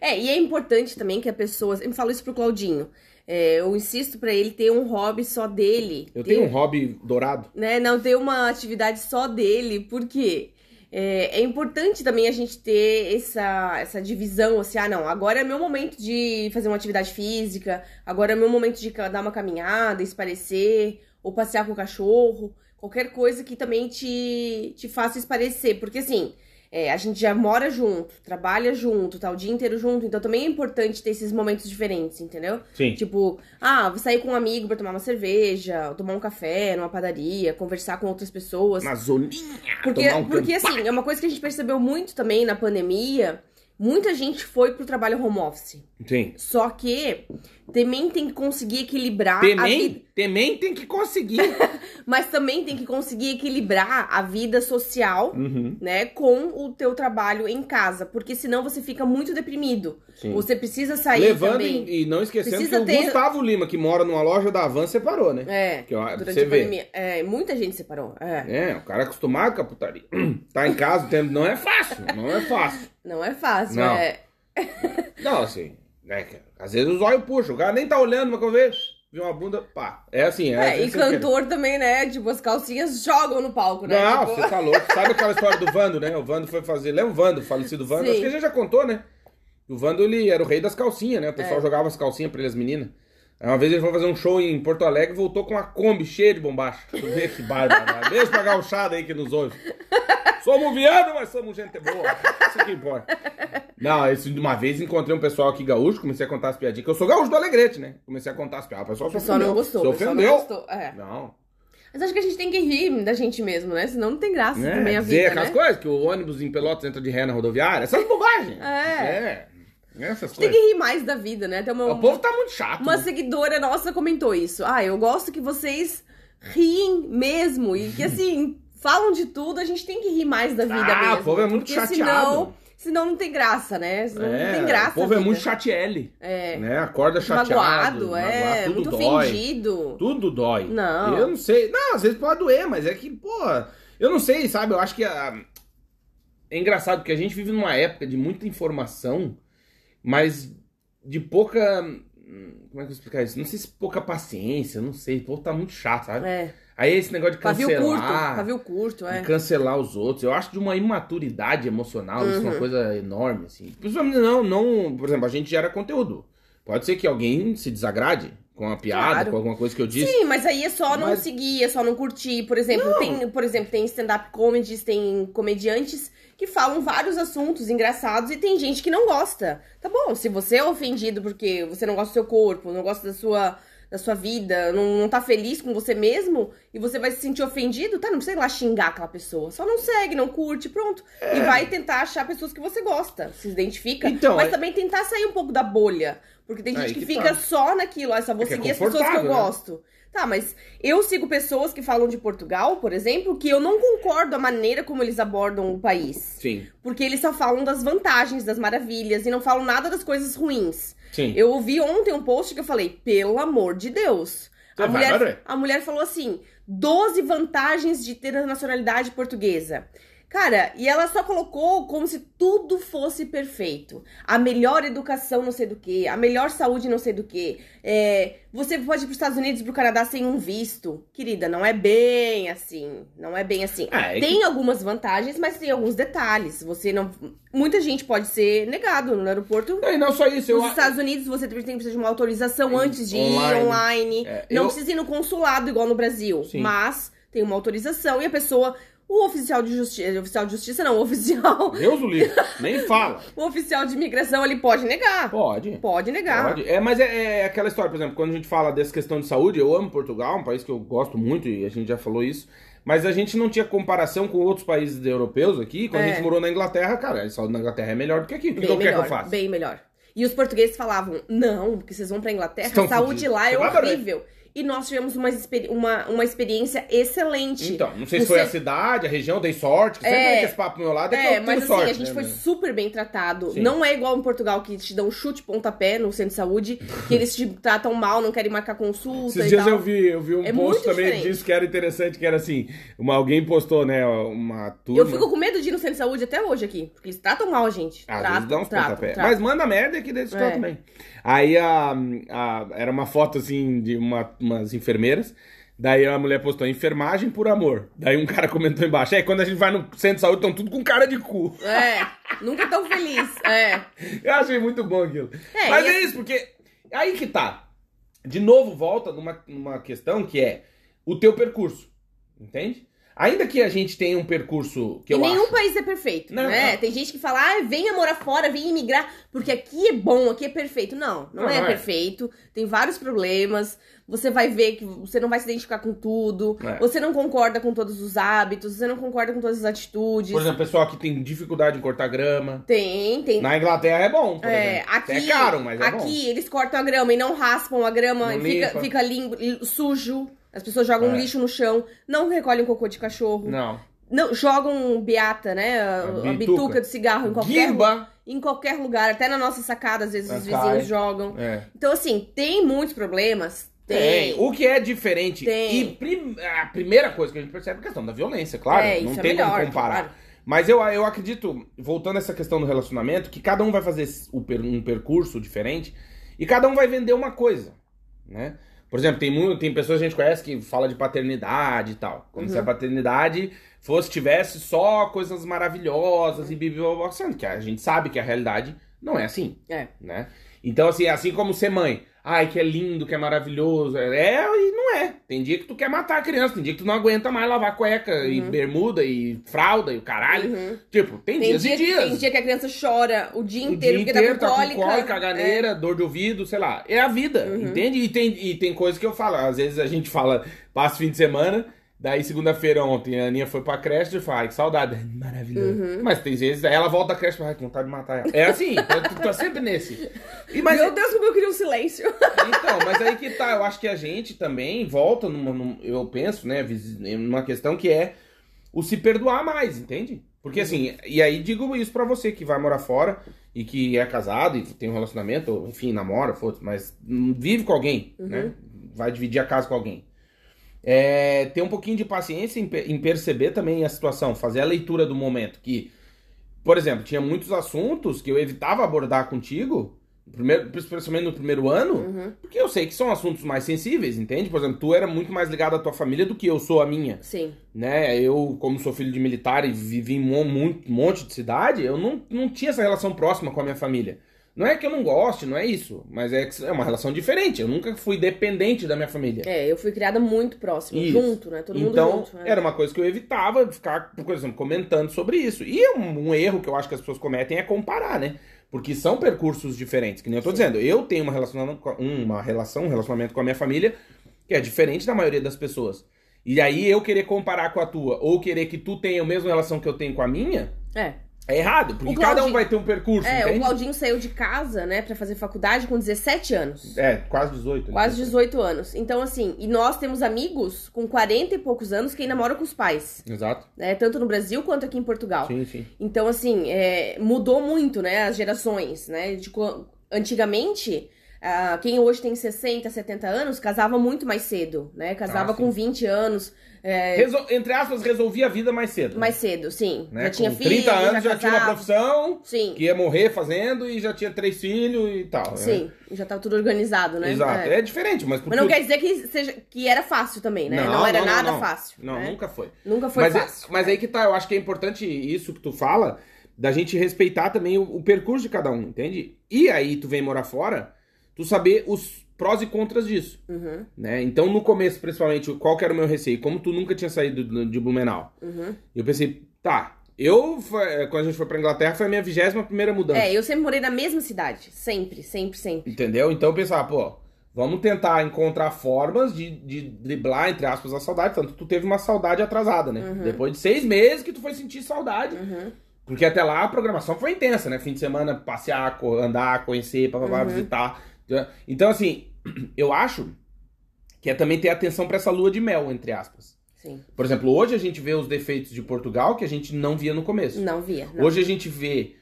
É, e é importante também que a pessoa. Eu falo isso pro Claudinho. É, eu insisto pra ele ter um hobby só dele. Eu ter, tenho um hobby dourado. né, não ter uma atividade só dele, porque é, é importante também a gente ter essa, essa divisão, assim, ah, não, agora é meu momento de fazer uma atividade física, agora é meu momento de dar uma caminhada, esparecer, ou passear com o cachorro, qualquer coisa que também te, te faça esparecer, porque assim. é, a gente já mora junto, trabalha junto, tá o dia inteiro junto, então também é importante ter esses momentos diferentes, entendeu? Sim. Tipo, ah, vou sair com um amigo pra tomar uma cerveja, tomar um café numa padaria, conversar com outras pessoas. Na zoninha. Porque, um porque assim, é uma coisa que a gente percebeu muito também na pandemia. Muita gente foi pro trabalho home office. Sim. Só que também tem que conseguir equilibrar vida. Também, tem que conseguir. Mas também tem que conseguir equilibrar a vida social, uhum. né, com o teu trabalho em casa. Porque senão você fica muito deprimido. Sim. Você precisa sair Levando também. e, e não esquecendo Precisa que o ter- Gustavo Lima, que mora numa loja da Avan, separou, né? É, Que, ó, durante você a vê. pandemia. É, muita gente separou. É. É, o cara é acostumado com a putaria. Tá em casa, o não é fácil. Não é fácil. Não é fácil, Não. é. Não, assim, né, cara? Às vezes os olhos puxam, o cara nem tá olhando, mas quando vê, viu uma bunda, pá. É assim, é. É, assim e cantor também, né? Tipo, as calcinhas jogam no palco, né? Não, Tipo, você tá louco. Sabe aquela história do Vando, né? O Vando foi fazer. Lembra o Vando, o falecido Vando? Sim. Acho que a gente já contou, né? O Vando, ele era o rei das calcinhas, né? O pessoal É. jogava as calcinhas pra ele, as meninas. Uma vez ele foi fazer um show em Porto Alegre e voltou com uma Kombi cheia de bombacha. Tu vê que né? Beijo pra gauchada aí que nos ouve. Somos viado, mas somos gente boa. Isso que importa. Não, isso, uma vez encontrei um pessoal aqui gaúcho, comecei a contar as piadinhas, que eu sou gaúcho do Alegrete, né? Comecei a contar as piadas. O pessoal O pessoal não gostou. Se o pessoal ofendeu. não gostou. É. Não. Mas acho que a gente tem que rir da gente mesmo, né? Senão não tem graça É, também a dizer vida, aquelas né? coisas, que o ônibus em Pelotas entra de ré na rodoviária, essas bobagens. É. É, essas Tem que rir mais da vida, né? Tem uma, O povo tá muito chato. uma né? seguidora nossa comentou isso. Ah, eu gosto que vocês riem mesmo. E que assim, falam de tudo, a gente tem que rir mais da vida Ah, mesmo. o povo é muito porque chateado. Senão, senão não tem graça, né? Senão não É, tem graça. o povo é muito chatiele. É. Né? Acorda chateado. Magoado, é, magoado, tudo muito dói. ofendido. Tudo dói. Não. Eu não sei. Não, às vezes pode doer, mas é que, pô, eu não sei, sabe? Eu acho que a... é engraçado porque a gente vive numa época de muita informação, mas de pouca. Como é que eu vou explicar isso? Não sei se pouca paciência, não sei. O povo tá muito chato, sabe? É. Aí esse negócio de Pavio curto. cancelar. Pavio curto, é. cancelar os outros. Eu acho de uma imaturidade emocional, isso é uma Uhum. coisa enorme, assim. Principalmente não, não, por exemplo, a gente gera conteúdo. Pode ser que alguém se desagrade com a piada, Claro. com alguma coisa que eu disse. Sim, mas aí é só não Mas- seguir, é só não curtir. Por exemplo, tem, por exemplo, tem stand-up comedies, tem comediantes que falam vários assuntos engraçados e tem gente que não gosta. Tá bom, se você é ofendido porque você não gosta do seu corpo, não gosta da sua, da sua vida, não, não tá feliz com você mesmo e você vai se sentir ofendido, tá? Não precisa ir lá xingar aquela pessoa. Só não segue, não curte, pronto. E vai tentar achar pessoas que você gosta, se identifica. É. Então, mas é- também tentar sair um pouco da bolha. Porque tem gente Aí que, que fica tá. só naquilo, ah, só vou É é seguir as pessoas que eu né? gosto. Tá, mas eu sigo pessoas que falam de Portugal, por exemplo, que eu não concordo a maneira como eles abordam o país. Sim, Porque eles só falam das vantagens, das maravilhas e não falam nada das coisas ruins. sim. Eu ouvi ontem um post que eu falei, pelo amor de Deus. Você A mulher, a mulher falou assim: 12 vantagens de ter a nacionalidade portuguesa. Cara, e ela só colocou como se tudo fosse perfeito. A melhor educação, não sei do que, a melhor saúde, não sei do que. É, você pode ir para os Estados Unidos e para o Canadá sem um visto. Querida, não é bem assim. Não é bem assim. Ah, é tem que- algumas vantagens, mas tem alguns detalhes. Você não. Muita gente pode ser negado no aeroporto. Não, e não só isso, eu Nos Estados Unidos, você tem que precisar de uma autorização Em- antes de online. ir online. É, não eu- precisa ir no consulado igual no Brasil. Sim. Mas tem uma autorização e a pessoa. O oficial de justiça. Oficial de justiça não, o oficial. Deus o livre, nem fala. O oficial de imigração ele pode negar. Pode. Pode negar. Pode. É, mas é, é aquela história, por exemplo, quando a gente fala dessa questão de saúde, eu amo Portugal, um país que eu gosto muito e a gente já falou isso. Mas a gente não tinha comparação com outros países europeus aqui. Quando a É. gente morou na Inglaterra, cara, a saúde na Inglaterra é melhor do que aqui. O que, eu quero que eu faça? bem melhor. E os portugueses falavam: não, porque vocês vão pra Inglaterra, Estão a saúde fudidos. lá é Você vai horrível. E nós tivemos uma, uma, uma experiência excelente. Então, não sei se foi a cidade, a região, dei sorte. que Sempre É. esse papo pro meu lado, é, que É, eu mas assim, sorte. a gente né, foi super bem tratado. Sim. Não é igual em Portugal que te dão um chute pontapé no centro de saúde, que eles te tratam mal, não querem marcar consulta Esses dias tal. eu vi, eu vi um É post também diferente. disso que era interessante, que era assim, uma, alguém postou, né, uma turma... Eu fico com medo de ir no centro de saúde até hoje aqui, porque eles tratam mal a gente. Às tratam, vezes dá uns tratam, pontapé. tratam. Mas manda merda que desse É. também. Aí a, a- era uma foto assim de uma, umas enfermeiras. Daí a mulher postou enfermagem por amor. Daí um cara comentou embaixo: É, quando a gente vai no centro de saúde, estão tudo com cara de cu. É, nunca tão feliz. É. Eu achei muito bom aquilo. É, Mas e é assim- isso, porque aí que tá. De novo, volta numa, numa questão que é o teu percurso. Entende? Ainda que a gente tenha um percurso que e eu nenhum acho. país é perfeito, Não, né? não. Tem gente que fala, ah, venha morar fora, venha imigrar, porque aqui é bom, aqui é perfeito. Não, não, Não, é não é. perfeito. Tem vários problemas. Você vai ver que você não vai se identificar com tudo. É. Você não concorda com todos os hábitos, você não concorda com todas as atitudes. Por exemplo, pessoal que tem dificuldade em cortar grama. Tem, tem. Na Inglaterra é bom. É, exemplo. aqui, é caro, mas é aqui bom. eles cortam a grama e não raspam a grama, Não fica, limpa. fica limpo, li- sujo. As pessoas jogam É. lixo no chão, não recolhem cocô de cachorro. Não. Não, jogam beata, né? A, A a bituca. de cigarro em qualquer, Guimba. em qualquer lugar, até na nossa sacada, às vezes Ah, os cai. vizinhos jogam. É. Então, assim, tem muitos problemas. Tem. O que é diferente. Tem. E prim- a primeira coisa que a gente percebe é a questão da violência, claro. É, não isso é tem melhor, como comparar. claro. Mas eu, eu acredito, voltando a essa questão do relacionamento, que cada um vai fazer um percurso diferente e cada um vai vender uma coisa, né? Por exemplo, tem, muito, tem pessoas que a gente conhece que fala de paternidade e tal. Como Uhum. se a paternidade fosse, tivesse só coisas maravilhosas e bibiobó, sendo que a gente sabe que a realidade não é assim É. né? Então, assim, assim como ser mãe. Ai, que é lindo, que é maravilhoso. É e não é. Tem dia que tu quer matar a criança, tem dia que tu não aguenta mais lavar cueca e bermuda e fralda e o caralho. Uhum. Tipo, tem, Tem dias dia, e dias. tem dia que a criança chora o dia o inteiro dia porque inteiro tá tá com com cólica. cólica, caganeira, dor de ouvido, sei lá. É a vida, Uhum. entende? E tem, e tem coisa que eu falo. Às vezes a gente fala, passa o fim de semana, daí segunda-feira ontem a Aninha foi pra creche e fala, ai, que saudade. Maravilhoso. Uhum. Mas tem vezes, aí ela volta da creche e fala, ai, que vontade de matar ela. É assim, tá sempre nesse. E, mas, Meu Deus, como eu queria um silêncio. então, mas aí que tá, eu acho que a gente também volta numa, num- eu penso, né, numa questão que é o se perdoar mais, entende? Porque assim, e aí digo isso pra você que vai morar fora e que é casado e tem um relacionamento, ou, enfim, namora, foda mas vive com alguém, né? Vai dividir a casa com alguém. É, ter um pouquinho de paciência em, em perceber também a situação, fazer a leitura do momento. Que, por exemplo, tinha muitos assuntos que eu evitava abordar contigo, primeiro, principalmente no primeiro ano, Uhum. porque eu sei que são assuntos mais sensíveis, entende? Por exemplo, tu era muito mais ligado à tua família do que eu sou à minha, Sim. né? Eu, como sou filho de militar e vivi em um mon- monte de cidade, eu não, não tinha essa relação próxima com a minha família. Não é que eu não goste, não é isso, mas é que é uma relação diferente. Eu nunca fui dependente da minha família. É, eu fui criada muito próxima, Isso. junto, né? Todo mundo então, junto. né? era uma coisa que eu evitava ficar, por exemplo, comentando sobre isso. E um, um erro que eu acho que as pessoas cometem é comparar, né? Porque são percursos diferentes, que nem eu tô dizendo. Eu tenho uma relação, uma relação, um relacionamento com a minha família que é diferente da maioria das pessoas. E aí eu querer comparar com a tua, ou querer que tu tenha a mesma relação que eu tenho com a minha, É. é errado. Porque O cada um Claudinho- vai ter um percurso, É, o entende? Claudinho saiu de casa, né, pra fazer faculdade com 17 anos. É, quase 18. Quase 18 anos. Então, assim, e nós temos amigos com 40 e poucos anos que ainda moram com os pais, Exato. né? Tanto no Brasil quanto aqui em Portugal. Sim, sim. Então, assim, é, mudou muito, né, as gerações, né? De, antigamente, ah, quem hoje tem 60, 70 anos, casava muito mais cedo, né? Casava Ah, com 20 anos, é, Resol- Entre aspas, resolvia a vida mais cedo. mais cedo, sim. né? Já tinha Com filho, 30 anos já, tinha uma profissão, Sim, que ia morrer fazendo e já tinha três filhos e tal. né? sim. Já tava tudo organizado, né? Exato. É. É, diferente, mas porque Mas não quer dizer que, seja, que era fácil também, né? Não, era nada não. fácil. Não, né? nunca foi. Nunca foi mas, é- fácil. mas aí que tá, eu acho que é importante isso que tu fala, da gente respeitar também o, o percurso de cada um, entende? E aí tu vem morar fora, tu saber os prós e contras disso, Uhum, né? Então no começo, principalmente, qual que era o meu receio? Como tu nunca tinha saído do- de Blumenau, uhum. eu pensei, tá, eu, quando a gente foi pra Inglaterra, foi a minha vigésima primeira mudança. É, eu sempre morei na mesma cidade. Sempre, sempre, sempre. Entendeu? Então eu pensava, pô, vamos tentar encontrar formas de, de driblar, entre aspas, a saudade. Tanto tu teve uma saudade atrasada, né? Uhum. Depois de seis meses que tu foi sentir saudade. Uhum. Porque até lá a programação foi intensa, né? Fim de semana, passear, andar, conhecer, papapá, Uhum. visitar. Então, assim, eu acho que é também ter atenção pra essa lua de mel, entre aspas. Sim. Por exemplo, hoje a gente vê os defeitos de Portugal que a gente não via no começo. Não via. Não. Hoje a gente vê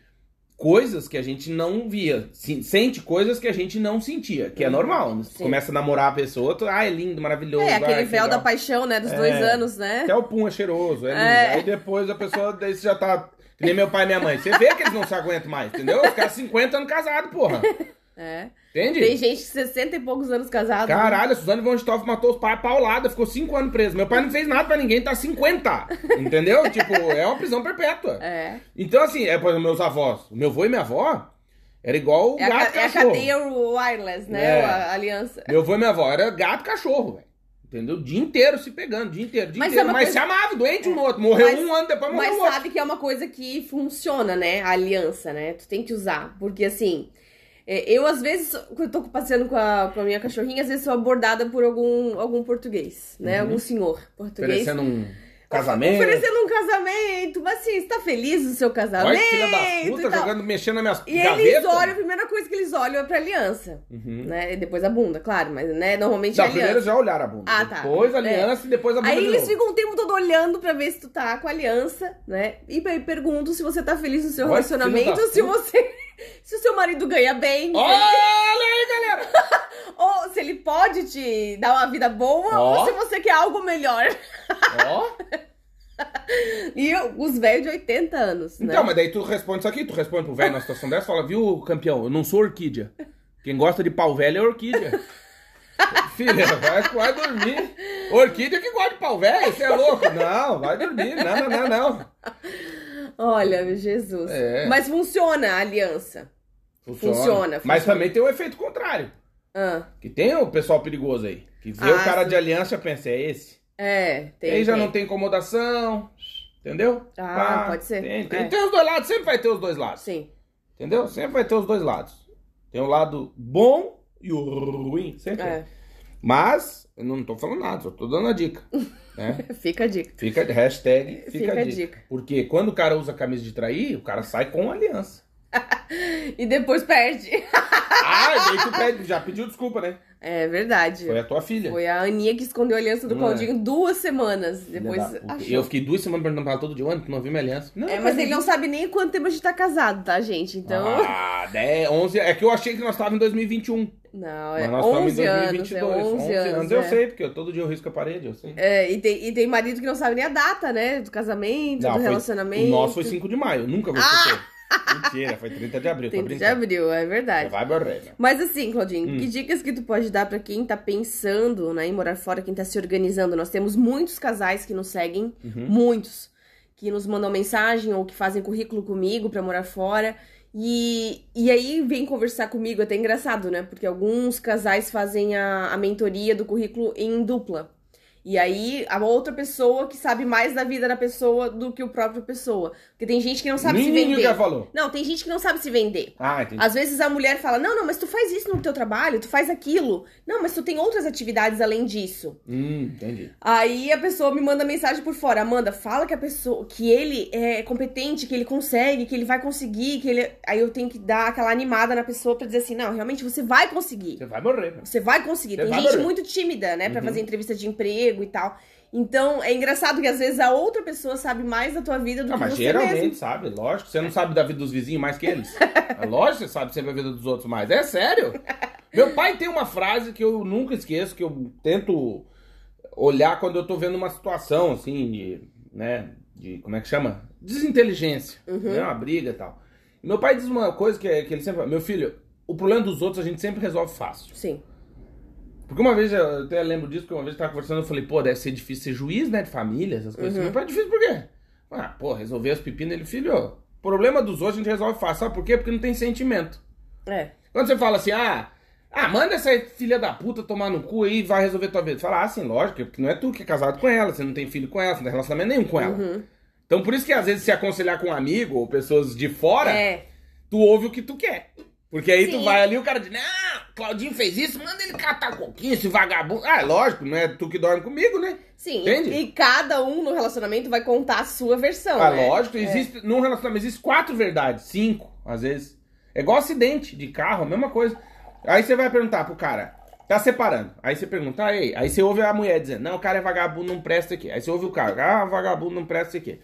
coisas que a gente não via, se- sente coisas que a gente não sentia, que é Uhum, normal. Você sim. começa a namorar a pessoa, tu, ah, é lindo, maravilhoso. É, ah, aquele que véu legal." da paixão, né? Dos É. dois anos, né? Até o pum é cheiroso, é lindo. É. Aí depois a pessoa, daí você já tá. Que nem meu pai e minha mãe. Você vê que eles não se aguentam mais, entendeu? Caras 50 anos casados, porra. É. Entende? Tem gente de 60 e poucos anos casado. Caralho, a Suzane von Stoff matou os pais paulada, ficou 5 anos preso. Meu pai não fez nada pra ninguém, tá 50. Entendeu? tipo, é uma prisão perpétua. É. Então, assim, é, por exemplo, meus avós. Meu avô e minha avó era igual o É a, gato ca- é a cadeia wireless, né? É. A aliança. Meu avô e minha avó era gato cachorro, velho. Entendeu? O dia inteiro se pegando, o dia inteiro, dia Mas inteiro. é Mas coisa- se amava, doente um no outro. Morreu Mas- um ano depois, morreu Mas o outro. sabe que é uma coisa que funciona, né? A aliança, né? Tu tem que usar. Porque assim, é, eu às vezes, quando eu tô passeando com a, com a minha cachorrinha, às vezes sou abordada por algum, algum português, né? Uhum. Algum senhor português. Oferecendo um casamento. Oferecendo um casamento. Mas assim, você tá feliz no seu casamento? Olha filha da e puta, jogando, mexendo nas minhas E eles olham, a primeira coisa que eles olham é pra aliança. Uhum. Né? E depois a bunda, claro, mas né, normalmente é Não, a primeiro aliança. já olharam a bunda. Ah, tá. Depois a É. aliança e depois a bunda Aí eles novo. ficam o tempo todo olhando pra ver se tu tá com a aliança, né? E perguntam se você tá feliz no seu Olha, relacionamento, se você. Se o seu marido ganha bem, Olha aí, galera! ou se ele pode te dar uma vida boa, Ó. ou se você quer algo melhor. Ó. E eu- os velhos de 80 anos, né? Então, mas daí tu responde isso aqui, tu responde pro velho na situação dessa, fala, viu, campeão, eu não sou orquídea. Quem gosta de pau velho é orquídea. Filha, vai, vai dormir. Orquídea que gosta de pau velho, você é louco? Não, vai dormir, não, não, não, não. Olha, Jesus. É. Mas funciona a aliança. Funciona, Mas funciona. também tem o efeito contrário. Ah, Que tem o pessoal perigoso aí. Que vê Ah, o cara sim. de aliança e pensa, é esse. é, tem. aí já tem. não tem incomodação, entendeu? Ah, pode ser. Tem, tem, É. tem os dois lados, sempre vai ter os dois lados. Sim. Entendeu? Sempre vai ter os dois lados. Tem o lado bom e o ruim, sempre. É. Mas, eu não tô falando nada, só tô dando a dica. né? Fica a dica. Fica, hashtag fica, Fica a dica. dica. Porque quando o cara usa camisa de trair, o cara sai com aliança. E depois perde. Ah, daí tu pede, já pediu desculpa, né? É verdade. Foi a tua filha. Foi a Aninha que escondeu a aliança do Não é? Claudinho duas semanas. Depois achou. Eu fiquei duas semanas perguntando pra ela todo dia, onde tu não viu minha aliança? Não, É, mas ele não sabe nem quanto tempo a gente tá casado, tá, gente? Então. Ah, 10, 11. É que eu achei que nós estávamos em 2021. Não, Mas é nós estamos 11 em anos. 2022. É 11, anos. Eu é. sei, porque eu, todo dia eu risco a parede, eu sei. É, e, tem, e tem marido que não sabe nem a data, né? Do casamento, Não, do foi- relacionamento. O nosso foi 5 de maio, eu nunca vou esquecer. Mentira, foi 30 de abril, tô 30 de abril, é verdade. Vai morrer, né? Mas assim, Claudinho, Hum. que dicas que tu pode dar pra quem tá pensando né, em morar fora, quem tá se organizando? Nós temos muitos casais que nos seguem, Uhum. muitos, que nos mandam mensagem ou que fazem currículo comigo pra morar fora. E, e aí vem conversar comigo, é até engraçado, né? Porque alguns casais fazem a, a mentoria do currículo em dupla. E aí, a outra pessoa que sabe mais da vida da pessoa do que o próprio pessoa. Porque tem gente que não sabe se Menino vender. já falou. Não, tem gente que não sabe se vender. Ah, entendi. Às vezes a mulher fala: Não, não, mas tu faz isso no teu trabalho, tu faz aquilo. Não, mas tu tem outras atividades além disso. Hum, entendi. Aí a pessoa me manda mensagem por fora: Amanda, fala que a pessoa, que ele é competente, que ele consegue, que ele vai conseguir, que ele. Aí eu tenho que dar aquela animada na pessoa pra dizer assim: Não, realmente você vai conseguir. Você vai morrer, né? Você vai conseguir. Você Tem vai gente morrer. muito tímida, né, Pra Uhum. fazer entrevista de emprego e tal. Então é engraçado que às vezes a outra pessoa sabe mais da tua vida do Não, que mas você geralmente mesmo. sabe, lógico. Você não sabe da vida dos vizinhos mais que eles. É lógico que você sabe sempre a vida dos outros mais. É sério. Meu pai tem uma frase que eu nunca esqueço, que eu tento olhar quando eu tô vendo uma situação, assim, de, né, de, como é que chama? Desinteligência, né, uma briga e tal. E meu pai diz uma coisa que, que ele sempre fala, meu filho, o problema dos outros a gente sempre resolve fácil. Sim. Porque uma vez, eu até lembro disso, porque uma vez eu tava conversando, eu falei, pô, deve ser difícil ser juiz, né, de família, essas coisas. Meu pai, é difícil por quê? Ah, pô, resolver as pepinas, ele, filho, problema dos outros a gente resolve fácil, sabe por quê? Porque não tem sentimento. É. Quando você fala assim, ah, ah, manda essa filha da puta tomar no cu aí e vai resolver tua vida. Fala, ah, sim, lógico, porque não é tu que é casado com ela, você não tem filho com ela, você não tem relacionamento nenhum com ela. Então por isso que às vezes se aconselhar com um amigo ou pessoas de fora, É. tu ouve o que tu quer. Porque aí tu Sim. vai ali e o cara diz, não, Claudinho fez isso, manda ele catar coquinho, esse vagabundo. Ah, é lógico, não é tu que dorme comigo, né? Sim. Entende? E cada um no relacionamento vai contar a sua versão. Ah, né? lógico, existe, num relacionamento existe quatro verdades, cinco, às vezes. É igual acidente de carro, a mesma coisa. Aí você vai perguntar pro cara, tá separando. Aí você pergunta, ah, ei. Aí você ouve a mulher dizendo, não, o cara é vagabundo, não presta aqui. Aí você ouve o cara, ah, vagabundo, não presta aqui.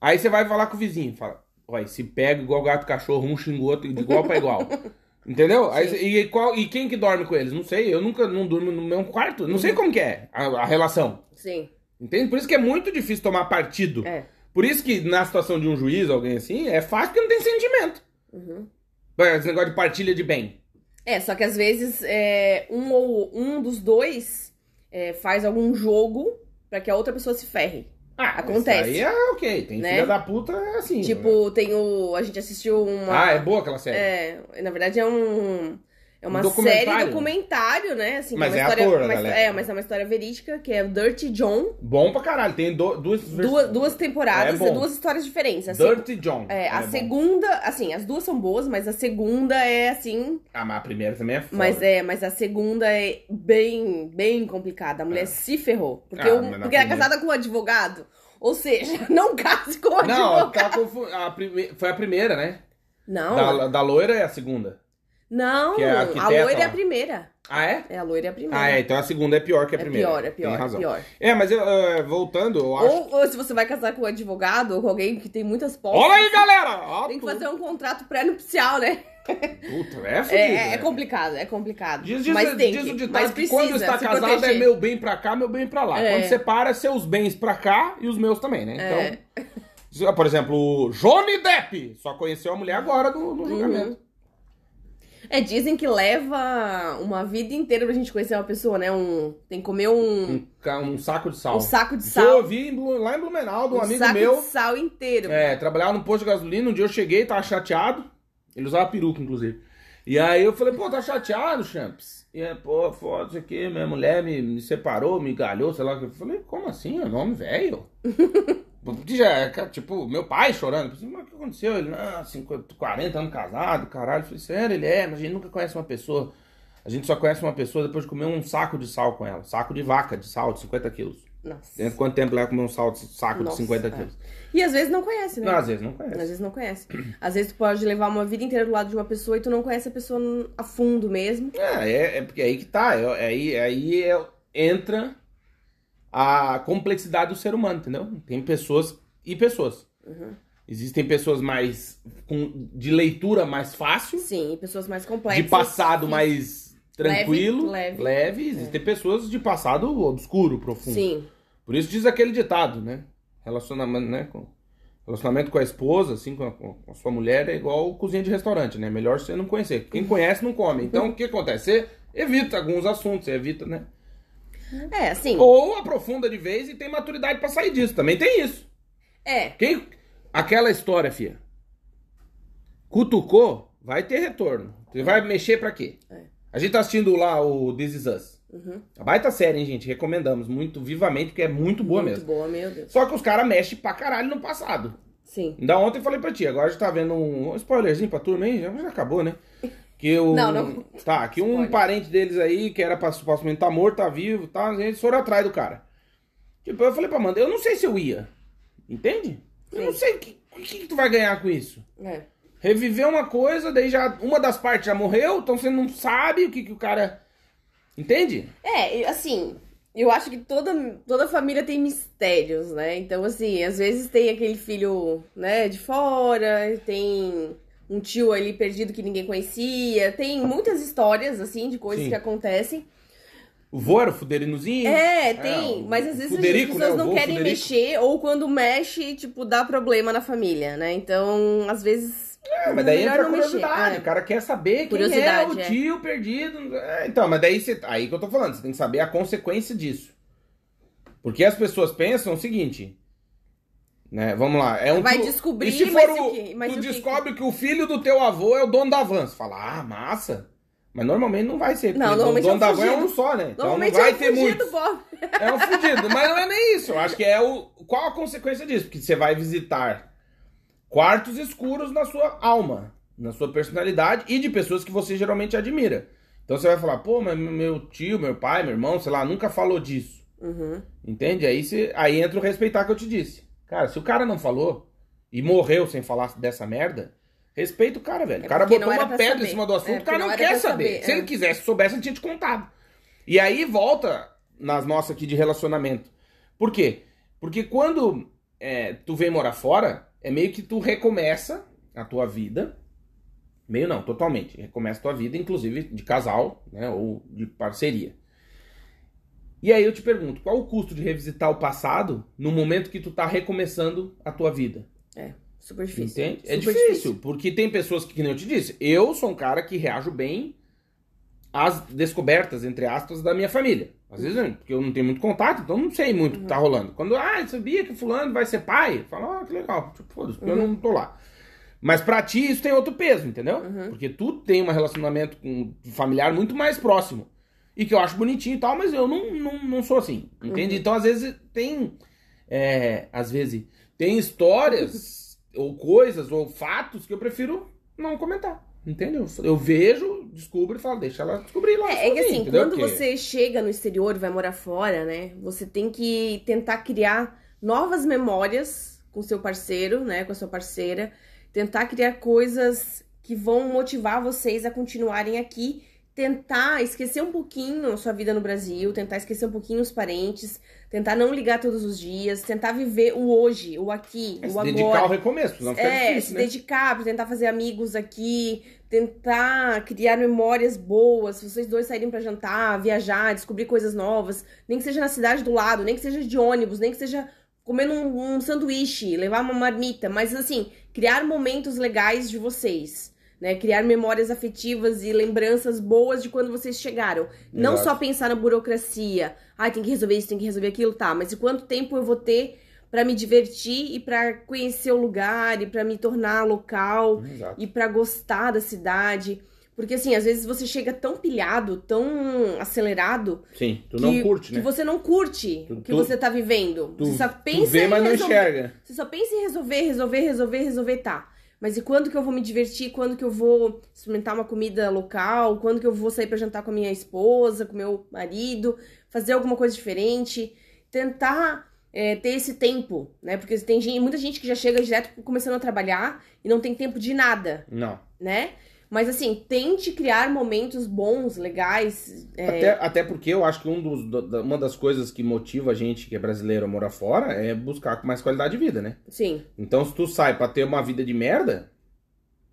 Aí você vai falar com o vizinho, fala, olha, se pega igual gato cachorro, um xinga o outro de igual pra igual. Entendeu? Aí, e, qual, e quem que dorme com eles? Não sei, eu nunca não durmo no mesmo quarto. Não sei como que é a, a relação. Sim. Entende? Por isso que é muito difícil tomar partido. É. Por isso que na situação de um juiz, alguém assim, é fácil porque não tem sentimento. Esse negócio de partilha de bem. É, só que às vezes é, um ou um dos dois é, faz algum jogo pra que a outra pessoa se ferre. Ah, Acontece. Isso aí é ok. Tem Né? filha da puta é assim. né? Tipo, tem o. A gente assistiu uma. Ah, é boa aquela série. É, na verdade é um. É uma Um documentário. série documentário, né? Assim, Mas é história, ator, a uma- galera. É, mas é uma história verídica, que é o Dirty John. Bom pra caralho. Tem do- duas Duas, duas temporadas, É bom. é duas histórias diferentes. A seg- Dirty John. é, a bom. segunda, assim, as duas são boas, mas a segunda é assim. Ah, mas a primeira também é foda. Mas é, mas a segunda é bem, bem complicada. A mulher se ferrou. Porque, Ah, na porque era primeira- casada com um advogado. Ou seja, não case com um Não, advogado. tá confu... a prime... foi a primeira, né? Não, Da, da loira é a segunda. Não. que é a a loira é a primeira. Ah, é? É, a loira é a primeira. Ah, é. Então a segunda é pior que a É primeira. pior, é Tem pior, é razão. pior. É, mas eu, eh, voltando, eu acho. Ou, ou se você vai casar com um advogado ou com alguém que tem muitas posses, Olha aí, galera! Ó, tem que fazer um contrato pré-nupcial, né? Puta, é fudido, É, é né? complicado, é complicado. Diz, diz, mas tem diz que, o ditado mas que precisa quando está casado é proteger. meu bem pra cá, meu bem pra lá. É. Quando separa, é seus bens pra cá e os meus também, né? É. Então, por exemplo, o Johnny Depp só conheceu a mulher agora no, no julgamento. É, dizem que leva uma vida inteira pra gente conhecer uma pessoa, né? Um, tem que comer um, Um, um saco de sal. um saco de Isso eu sal. ouvi em Blu- lá em Blumenau de um, um amigo saco meu. de sal inteiro. É, trabalhava num posto de gasolina, um dia eu cheguei, tava chateado. Ele usava peruca, inclusive. E aí eu falei, pô, tá chateado, Champs? E aí, pô, foda isso aqui, minha mulher me, me separou, me galhou, sei lá. Eu falei, como assim? É nome velho? Porque já, é, tipo, meu pai chorando. Falei, mas o que aconteceu? Ele, não, 50, 40 anos casado, caralho. Eu falei, sério, ele é, mas a gente nunca conhece uma pessoa. A gente só conhece uma pessoa depois de comer um saco de sal com ela. Saco de vaca, de sal, de 50 quilos. Nossa. Dentro de quanto tempo leva comer um sal, saco Nossa, de 50 é. quilos? E às vezes não conhece, né? Não, às vezes não Às conhece. vezes não conhece. Às vezes tu pode levar uma vida inteira do lado de uma pessoa e tu não conhece a pessoa a fundo mesmo. É, é, é porque aí que tá. É, é aí é aí é- entra a complexidade do ser humano, entendeu? Tem pessoas e pessoas. Uhum. Existem pessoas mais com, de leitura mais fácil, Sim, e pessoas mais complexas. de passado mais tranquilo, Leve, leve. É. Existem pessoas de passado obscuro, profundo. Sim. Por isso diz aquele ditado, né? Relacionamento, né? com- relacionamento com a esposa, assim, com a, com a sua mulher, é igual cozinha de restaurante, né? Melhor você não conhecer. Quem conhece não come. Então, o que acontece? Você evita alguns assuntos, você evita, né? É, assim. Ou aprofunda de vez e tem maturidade pra sair disso. Também tem isso. É. Quem... Aquela história, fia. Cutucou, vai ter retorno. Você vai mexer pra quê? É. A gente tá assistindo lá o This Is Us. Uhum. A baita série, hein, gente? Recomendamos muito vivamente, porque é muito boa Muito mesmo. boa, meu Deus. Só que os caras mexem pra caralho no passado. Sim. Ainda ontem eu falei pra ti, agora a gente tá vendo um, um spoilerzinho pra turma aí, já, já acabou, né? Que o. Não, não. Tá, que um parente deles aí, que era pra supostamente tá morto, tá vivo, tá, eles foram atrás do cara. Tipo, eu falei pra Amanda, eu não sei se eu ia. Entende? Eu não sei o que, que, que tu vai ganhar com isso. É. Reviver uma coisa, daí já. Uma das partes já morreu, então você não sabe o que, que o cara. Entende? É, assim, eu acho que toda, toda família tem mistérios, né? Então, assim, às vezes tem aquele filho, né, de fora, tem um tio ali perdido que ninguém conhecia. Tem muitas histórias, assim, de coisas Sim. que acontecem. O vô era o fuderinozinho. É, tem. o mas às vezes Fuderico, as pessoas né? Não querem Fuderico. mexer, ou quando mexe, tipo, dá problema na família, né? Então, às vezes. É, mas daí entra a curiosidade. É. O cara quer saber quem é o é. tio perdido. É, então, mas daí você. Aí que eu tô falando, você tem que saber a consequência disso. Porque as pessoas pensam o seguinte. Né, vamos lá. É um Vai tio- descobrir, e se for mas o, quê? Mas tu descobre que o filho do teu avô é o dono da van. Você fala, ah, massa. Mas normalmente não vai ser. Não, o normalmente dono é um da van é um só, né? Então não Normalmente vai é um ter fugido, muito. É um fudido, mas não é nem isso. Eu acho que é o. Qual a consequência disso? Porque você vai visitar quartos escuros na sua alma, na sua personalidade e de pessoas que você geralmente admira. Então você vai falar, pô, mas meu tio, meu pai, meu irmão, sei lá, nunca falou disso. Uhum. Entende? Aí, você, aí entra o respeitar que eu te disse. Cara, se o cara não falou e morreu sem falar dessa merda, respeita o cara, velho. É o cara botou uma pedra saber. em cima do assunto, É, o cara não, não quer saber. saber, Se é. ele quisesse, soubesse, ele tinha te contado. E aí volta nas nossas aqui de relacionamento. Por quê? Porque quando é, tu vem morar fora, é meio que tu recomeça a tua vida. Meio não, totalmente. Recomeça a tua vida, inclusive de casal, né? Ou de parceria. E aí eu te pergunto, qual o custo de revisitar o passado no momento que tu tá recomeçando a tua vida? Super difícil. Entende? É Super difícil, porque tem pessoas que, que nem eu te disse, eu sou um cara que reajo bem às descobertas, entre aspas, da minha família. Às vezes, né, porque eu não tenho muito contato, então não sei muito o que tá rolando. Quando, ah, eu sabia que fulano vai ser pai, eu falo, ah, que legal, tipo, foda-se, porque eu não tô lá. Mas pra ti isso tem outro peso, entendeu? Porque tu tem um relacionamento com um familiar muito mais próximo. E que eu acho bonitinho e tal, mas eu não, não, não sou assim. Entende? Então, às vezes, tem. é, às vezes, tem histórias, ou coisas, ou fatos que eu prefiro não comentar. Entende? Eu, eu vejo, descubro e falo, deixa ela descobrir lá. É, é que assim, entendeu? quando Porque- você chega no exterior e vai morar fora, né? Você tem que tentar criar novas memórias com seu parceiro, né? Com a sua parceira. Tentar criar coisas que vão motivar vocês a continuarem aqui. Tentar esquecer um pouquinho a sua vida no Brasil, tentar esquecer um pouquinho os parentes, tentar não ligar todos os dias, tentar viver o hoje, o aqui, É, o se agora. dedicar ao recomeço, fica É, difícil, se né? dedicar tentar fazer amigos aqui, tentar criar memórias boas, se vocês dois saírem pra jantar, viajar, descobrir coisas novas, nem que seja na cidade do lado, nem que seja de ônibus, nem que seja comendo um, um sanduíche, levar uma marmita, mas assim, criar momentos legais de vocês. Né, criar memórias afetivas e lembranças boas de quando vocês chegaram. Não Exato. só pensar na burocracia. Ai, tem que resolver isso, tem que resolver aquilo, tá. Mas e quanto tempo eu vou ter pra me divertir e pra conhecer o lugar e pra me tornar local Exato. e pra gostar da cidade. Porque assim, às vezes você chega tão pilhado, tão acelerado, Sim, tu que, não curte, que né? você não curte Tu- o que tu- você tá vivendo. Tu, você só tu pensa vê, em mas não resolver. enxerga. Você só pensa em resolver, resolver, resolver, resolver, tá. Mas e quando que eu vou me divertir? Quando que eu vou experimentar uma comida local? Quando que eu vou sair pra jantar com a minha esposa, com meu marido? Fazer alguma coisa diferente? Tentar é, ter esse tempo, né? Porque tem gente, muita gente que já chega direto começando a trabalhar e não tem tempo de nada, Não. né? Mas assim, tente criar momentos bons, legais. é, Até, até porque eu acho que um dos, da- uma das coisas que motiva a gente que é brasileiro a morar fora é buscar com mais qualidade de vida, né? Sim. Então, se tu sai pra ter uma vida de merda,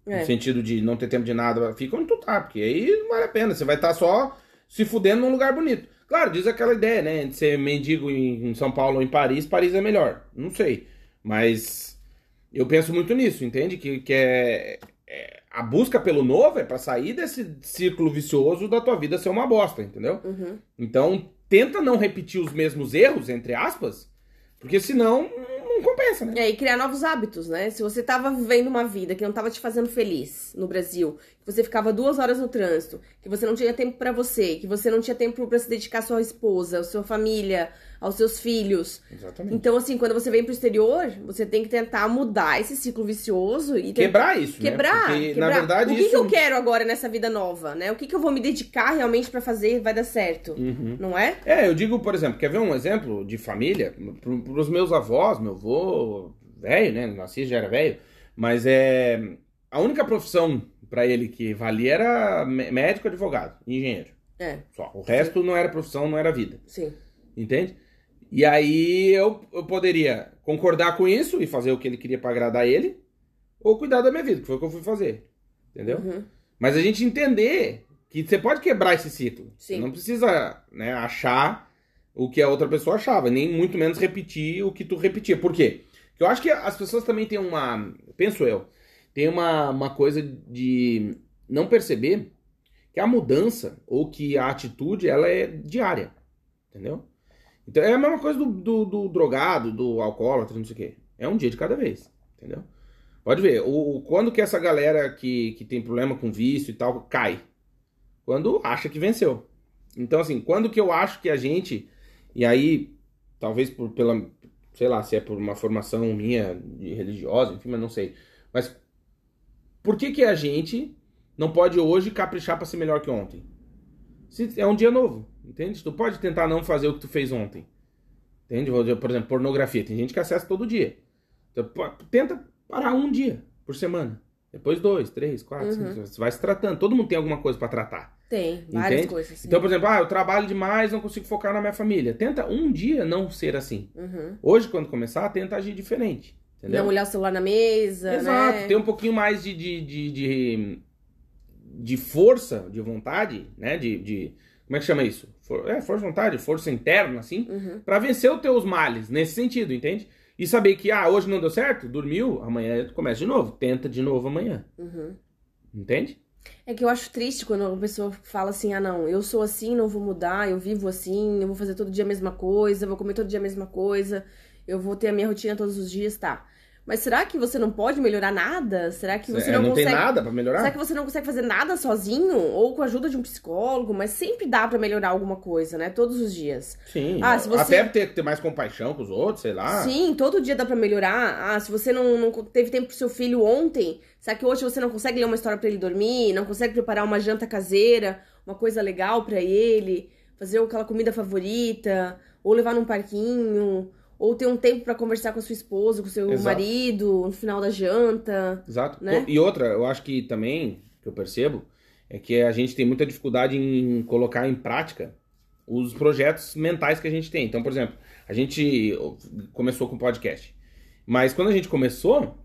É. no sentido de não ter tempo de nada, fica onde tu tá, porque aí não vale a pena. Você vai estar só se fudendo num lugar bonito. Claro, diz aquela ideia, né? De ser mendigo em, em São Paulo ou em Paris, Paris é melhor. Não sei. Mas eu penso muito nisso, entende? Que, que é, é- A busca pelo novo é pra sair desse círculo vicioso da tua vida ser uma bosta, entendeu? Uhum. Então, tenta não repetir os mesmos erros, entre aspas, porque senão não compensa, né? É, e criar novos hábitos, né? Se você tava vivendo uma vida que não tava te fazendo feliz no Brasil, que você ficava duas horas no trânsito, que você não tinha tempo pra você, que você não tinha tempo pra se dedicar à sua esposa, à sua família, aos seus filhos. Exatamente. Então, assim, quando você vem pro exterior, você tem que tentar mudar esse ciclo vicioso e Quebrar isso, quebrar, né? Porque, quebrar. na verdade, o que, isso... que eu quero agora nessa vida nova, né? O que, que eu vou me dedicar realmente pra fazer vai dar certo, Uhum. não é? É, eu digo, por exemplo, quer ver um exemplo de família? Pro, pros meus avós, meu avô, velho, né? Nasci já era velho, mas é. A única profissão pra ele que valia era mé- médico, advogado, engenheiro. É, Só. O resto não era profissão, não era vida. sim. Entende? E aí eu, eu poderia concordar com isso e fazer o que ele queria pra agradar ele, ou cuidar da minha vida, que foi o que eu fui fazer. Entendeu? Uhum. Mas a gente entender que você pode quebrar esse ciclo. Você Sim. não precisa né, achar o que a outra pessoa achava, nem muito menos repetir o que tu repetia. Por quê? Porque eu acho que as pessoas também têm uma. Penso eu, tem uma, uma coisa de não perceber que a mudança ou que a atitude ela é diária. Entendeu? Então é a mesma coisa do, do, do drogado, do alcoólatra, não sei o quê. É um dia de cada vez. Entendeu? Pode ver, o, o- quando que essa galera que, que tem problema com vício e tal cai? Quando acha que venceu. Então, assim, quando que eu acho que a gente. E aí, talvez por, pela. Sei lá, se é por uma formação minha religiosa, enfim, mas não sei. Mas por que que a gente não pode hoje caprichar pra ser melhor que ontem? Se é um dia novo, entende? Tu pode tentar não fazer o que tu fez ontem. Entende? Por exemplo, pornografia. Tem gente que acessa todo dia. Então, tenta parar um dia por semana. Depois dois, três, quatro, Uhum. cinco. Você vai se tratando. Todo mundo tem alguma coisa pra tratar. Tem, várias Entende? coisas. Sim. Então, por exemplo, ah, eu trabalho demais, não consigo focar na minha família. Tenta um dia não ser assim. Uhum. Hoje, quando começar, tenta agir diferente. Entendeu? Não olhar o celular na mesa, Exato, né? ter um pouquinho mais de, de, de, de, de força, de vontade, né? De, de- Como é que chama isso? For- é, força de vontade, força interna, assim, Uhum. pra vencer os teus males, nesse sentido, entende? E saber que, ah, hoje não deu certo, dormiu, amanhã tu começa de novo, tenta de novo amanhã, Uhum. entende? É que eu acho triste quando uma pessoa fala assim: ah, não, eu sou assim, não vou mudar, eu vivo assim, eu vou fazer todo dia a mesma coisa, eu vou comer todo dia a mesma coisa, eu vou ter a minha rotina todos os dias, tá. Mas será que você não pode melhorar nada? Será que você É, não, não consegue. tem nada pra melhorar? Será que você não consegue fazer nada sozinho? Ou com a ajuda de um psicólogo? Mas sempre dá pra melhorar alguma coisa, né? Todos os dias. Sim, Ah, se você- até ter, ter mais compaixão com os outros, sei lá. Sim, todo dia dá pra melhorar. Ah, se você não, não teve tempo pro seu filho ontem, será que hoje você não consegue ler uma história pra ele dormir? Não consegue preparar uma janta caseira, uma coisa legal pra ele? Fazer aquela comida favorita? Ou levar num parquinho? Ou ter um tempo pra conversar com a sua esposa, com o seu Exato. marido, no final da janta? Exato. né? E outra, eu acho que também, que eu percebo, é que a gente tem muita dificuldade em colocar em prática os projetos mentais que a gente tem. Então, por exemplo, a gente começou com podcast. Mas quando a gente começou,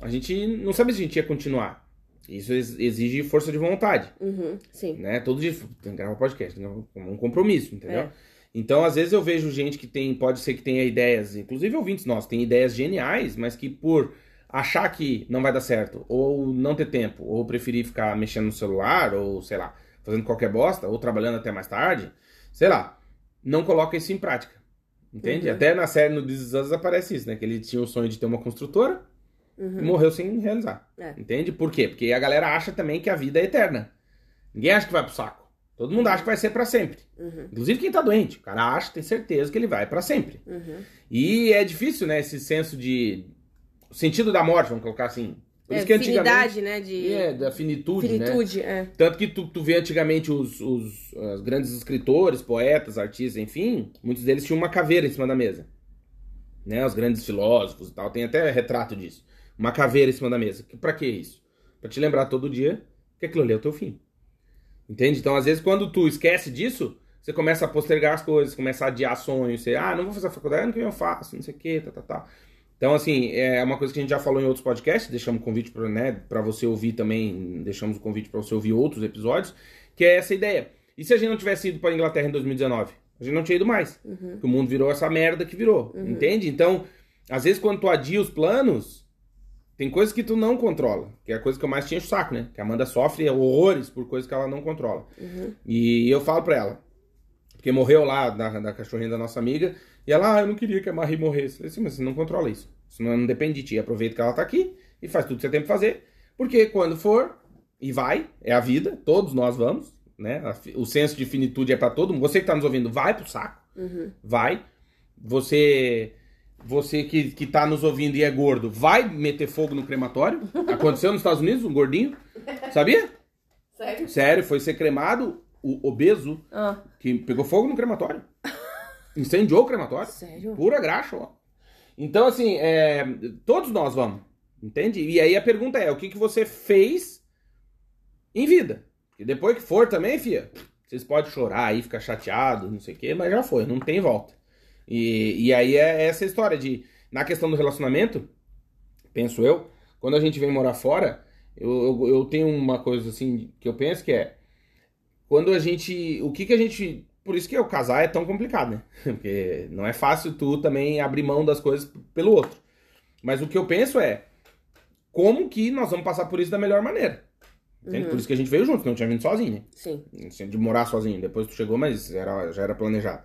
a gente não sabia se a gente ia continuar. Isso ex- exige força de vontade, Uhum, sim. né? Todo dia tem que gravar podcast, né? um compromisso, entendeu? É. Então, às vezes eu vejo gente que tem, pode ser que tenha ideias, inclusive ouvintes nossos, tem ideias geniais, mas que por achar que não vai dar certo, ou não ter tempo, ou preferir ficar mexendo no celular, ou sei lá, fazendo qualquer bosta, ou trabalhando até mais tarde, sei lá, não coloca isso em prática. Entende? Uhum. Até na série no This Us aparece isso, né? Que ele tinha o sonho de ter uma construtora e Uhum. morreu sem realizar. É. Entende? Por quê? Porque a galera acha também que a vida é eterna. Ninguém acha que vai pro saco. Todo mundo acha que vai ser pra sempre. Uhum. Inclusive quem tá doente. O cara acha, tem certeza que ele vai pra sempre. Uhum. E é difícil, né, esse senso de. O sentido da morte, vamos colocar assim. Por É, isso que antigamente. né? De É, da finitude, né? finitude, é. Tanto que tu, tu vê antigamente os, os, os grandes escritores, poetas, artistas, enfim, muitos deles tinham uma caveira em cima da mesa. Né? Os grandes filósofos e tal, tem até retrato disso. Uma caveira em cima da mesa. Pra que isso? Pra te lembrar todo dia que aquilo ali é o teu fim. Entende? Então, às vezes, quando tu esquece disso, você começa a postergar as coisas, começa a adiar sonhos, você, ah, não vou fazer a faculdade, ano que vem eu faço, não sei o que, tá, tá, tá. Então, assim, é uma coisa que a gente já falou em outros podcasts, deixamos o convite para né, pra você ouvir também, deixamos o convite para você ouvir outros episódios, que é essa ideia. E se a gente não tivesse ido para Inglaterra em 2019? A gente não tinha ido mais. Uhum. Porque o mundo virou essa merda que virou, entende? Então, às vezes quando tu adia os planos, tem coisas que tu não controla, que é a coisa que eu mais tinha o saco, né? Que a Amanda sofre horrores por coisas que ela não controla. Uhum. E eu falo pra ela, porque morreu lá da, da cachorrinha da nossa amiga, e ela, ah, eu não queria que a Marie morresse. Eu falei assim, mas você não controla isso. Isso não, não depende de ti. Aproveita que ela tá aqui e faz tudo que você tem pra fazer. Porque quando for, e vai, é a vida, todos nós vamos, né? O senso de finitude é pra todo mundo. Você que tá nos ouvindo, vai pro saco. Uhum. Vai. Você. Você que, que tá nos ouvindo e é gordo, vai meter fogo no crematório. Aconteceu nos Estados Unidos, um gordinho. Sabia? Sério? Sério, foi ser cremado, o obeso, Ah, que pegou fogo no crematório. Incendiou o crematório. sério? Pura graxa, ó. Então, assim, é, todos nós vamos. Entende? E aí a pergunta é: o que, que você fez em vida? Porque depois que for também, fia, vocês podem chorar aí, ficar chateado, não sei o quê, mas já foi, não tem volta. E, e aí é essa história de, na questão do relacionamento, penso eu, quando a gente vem morar fora, eu, eu, eu tenho uma coisa assim que eu penso que é quando a gente. O que que a gente. Por isso que o casar é tão complicado, né? Porque não é fácil tu também abrir mão das coisas pelo outro. Mas o que eu penso é como que nós vamos passar por isso da melhor maneira. Uhum. Por isso que a gente veio junto, não tinha vindo sozinho, né? Sim. Assim, de morar sozinho. Depois tu chegou, mas era, já era planejado.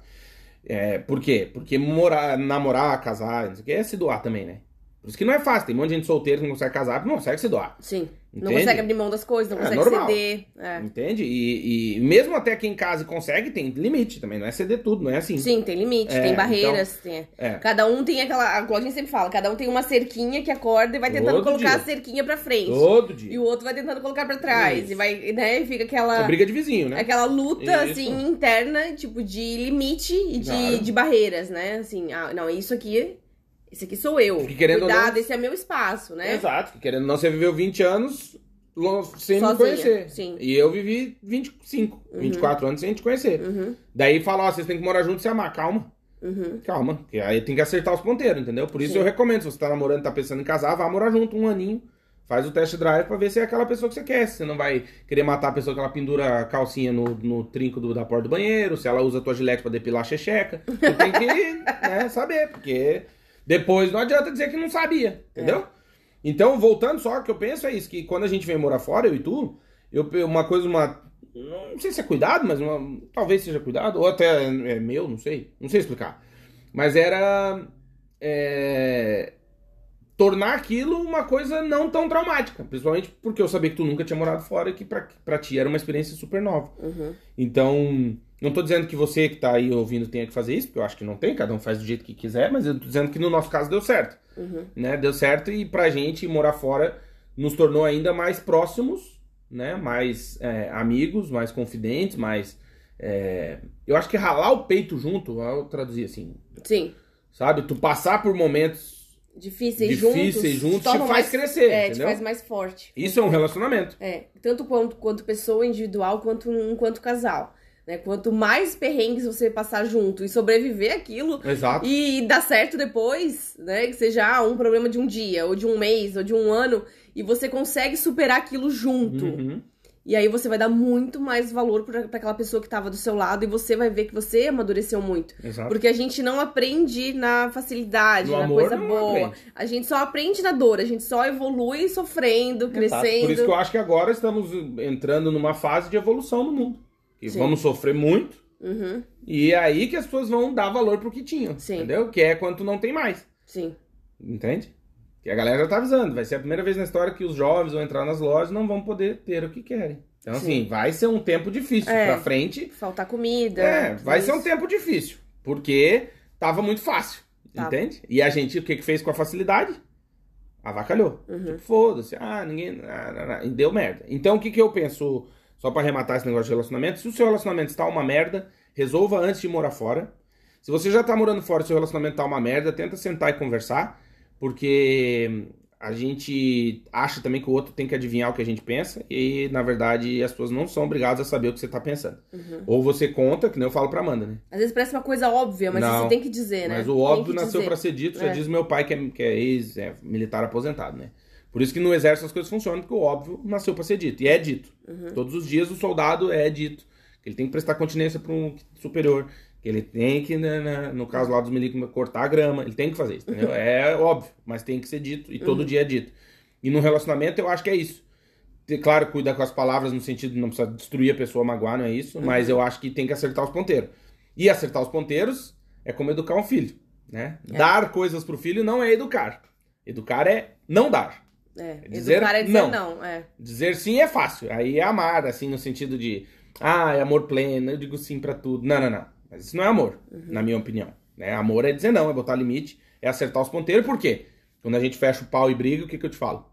É, por quê? Porque morar, namorar, casar, não sei o que, é se doar também, né? Por isso que não é fácil. Tem um monte de gente solteira que não consegue casar não consegue se doar. Sim. Não Entende? consegue abrir mão das coisas, não É, consegue normal. ceder. É. Entende? E, e mesmo até quem casa e consegue, tem limite também. Não é ceder tudo, não é assim. Sim, tem limite, É, tem barreiras. tem- É. Cada um tem aquela. A gente sempre fala, cada um tem uma cerquinha que acorda e vai tentando Todo colocar dia. a cerquinha pra frente. Todo E dia. o outro vai tentando colocar pra trás. Isso. E vai, né? E fica aquela. Essa briga de vizinho, né? Aquela luta, Isso. assim, interna, tipo, de limite e de, Claro. de barreiras, né? Assim, ah, não, isso aqui. Isso aqui sou eu. Porque querendo ou Cuidado, não- esse é meu espaço, né? Exato. Querendo não, você viveu 20 anos sem me Sozinha, conhecer. sim. E eu vivi 25, 24 anos sem te conhecer. Uhum, Daí fala, ó, vocês têm que morar juntos e se amar. Calma. uhum. Calma, porque aí tem que acertar os ponteiros, entendeu? Por isso Sim. eu recomendo, se você tá namorando, tá pensando em casar, vá morar junto um aninho, faz o test drive pra ver se é aquela pessoa que você quer. Se você não vai querer matar a pessoa que ela pendura a calcinha no, no trinco do- da porta do banheiro, se ela usa a tua gilete pra depilar a xexeca. Você tem que né, saber, porque depois não adianta dizer que não sabia, entendeu? Então, voltando só, o que eu penso é isso, que quando a gente vem morar fora, eu e tu, eu, uma coisa, uma... Não sei se é cuidado, mas uma, talvez seja cuidado, ou até é meu, não sei. Não sei explicar. Mas era é, tornar aquilo uma coisa não tão traumática. Principalmente porque eu sabia que tu nunca tinha morado fora e que pra, pra ti era uma experiência super nova. Uhum. Então, não tô dizendo que você que tá aí ouvindo tenha que fazer isso, porque eu acho que não tem, cada um faz do jeito que quiser, mas eu tô dizendo que no nosso caso deu certo. Uhum. Né? Deu certo e pra gente morar fora nos tornou ainda mais próximos, né? Mais é, amigos, mais confidentes, mais. é, Eu acho que ralar o peito junto, eu traduzir assim, Sim. sabe? Tu passar por momentos. Difíceis, Difíceis juntos. juntos te faz crescer, É, entendeu? te faz mais forte. Isso é um relacionamento. É, tanto quanto, quanto pessoa individual, quanto enquanto casal. Né? Quanto mais perrengues você passar junto e sobreviver aquilo, Exato. e dar certo depois, né? Que seja ah, um problema de um dia, ou de um mês, ou de um ano, e você consegue superar aquilo junto. Uhum. E aí você vai dar muito mais valor pra aquela pessoa que tava do seu lado, e você vai ver que você amadureceu muito. Exato. Porque a gente não aprende na facilidade, No na amor, coisa boa. aprende. A gente só aprende na dor, a gente só evolui sofrendo, Exato. crescendo. Por isso que eu acho que agora estamos entrando numa fase de evolução no mundo. E Sim. vamos sofrer muito. Uhum, E é aí que as pessoas vão dar valor pro que tinham. Sim. Entendeu? Que é quando não tem mais. sim. Entende? Que a galera já tá avisando. Vai ser a primeira vez na história que os jovens vão entrar nas lojas e não vão poder ter o que querem. Então, Sim. assim, vai ser um tempo difícil É. pra frente. Faltar comida. É, vai ser um isso. tempo difícil. Porque tava muito fácil. Entende? E a gente, o que que fez com a facilidade? Avacalhou. Uhum. Tipo, foda-se. Ah, ninguém. ah, ah, e deu merda. Então, o que que eu penso, só pra arrematar esse negócio de relacionamento? Se o seu relacionamento está uma merda, resolva antes de morar fora. Se você já tá morando fora e seu relacionamento tá uma merda, tenta sentar e conversar. Porque a gente acha também que o outro tem que adivinhar o que a gente pensa. E, na verdade, as pessoas não são obrigadas a saber o que você tá pensando. Uhum. Ou você conta, que nem eu falo pra Amanda, né? Às vezes parece uma coisa óbvia, mas Não. você tem que dizer, né? Mas o óbvio nasceu pra ser dito, já É. diz meu pai que é, que é ex-militar aposentado, né? Por isso que no exército as coisas funcionam, porque o óbvio nasceu pra ser dito. E é dito. Uhum. Todos os dias o soldado é dito. Que ele tem que prestar continência pra um superior. Que ele tem que, né, né, no caso lá dos milicos, cortar a grama. Ele tem que fazer isso, entendeu? Uhum. É óbvio, mas tem que ser dito. E todo dia é dito. E no relacionamento eu acho que é isso. Ter- Claro, cuidar com as palavras no sentido de não precisar destruir a pessoa, magoar, não é isso. Mas Uhum. eu acho que tem que acertar os ponteiros. E acertar os ponteiros é como educar um filho, né? É. Dar coisas pro filho não é educar. Educar é não dar. É, Dizer educar é dizer não. não. é. Dizer sim é fácil. Aí é amar, assim, no sentido de, ah, é amor pleno, eu digo sim pra tudo. Não, não, não. Mas isso não é amor, na minha opinião. Né? Amor é dizer não, é botar limite, é acertar os ponteiros. Por quê? Quando a gente fecha o pau e briga, o que, que eu te falo?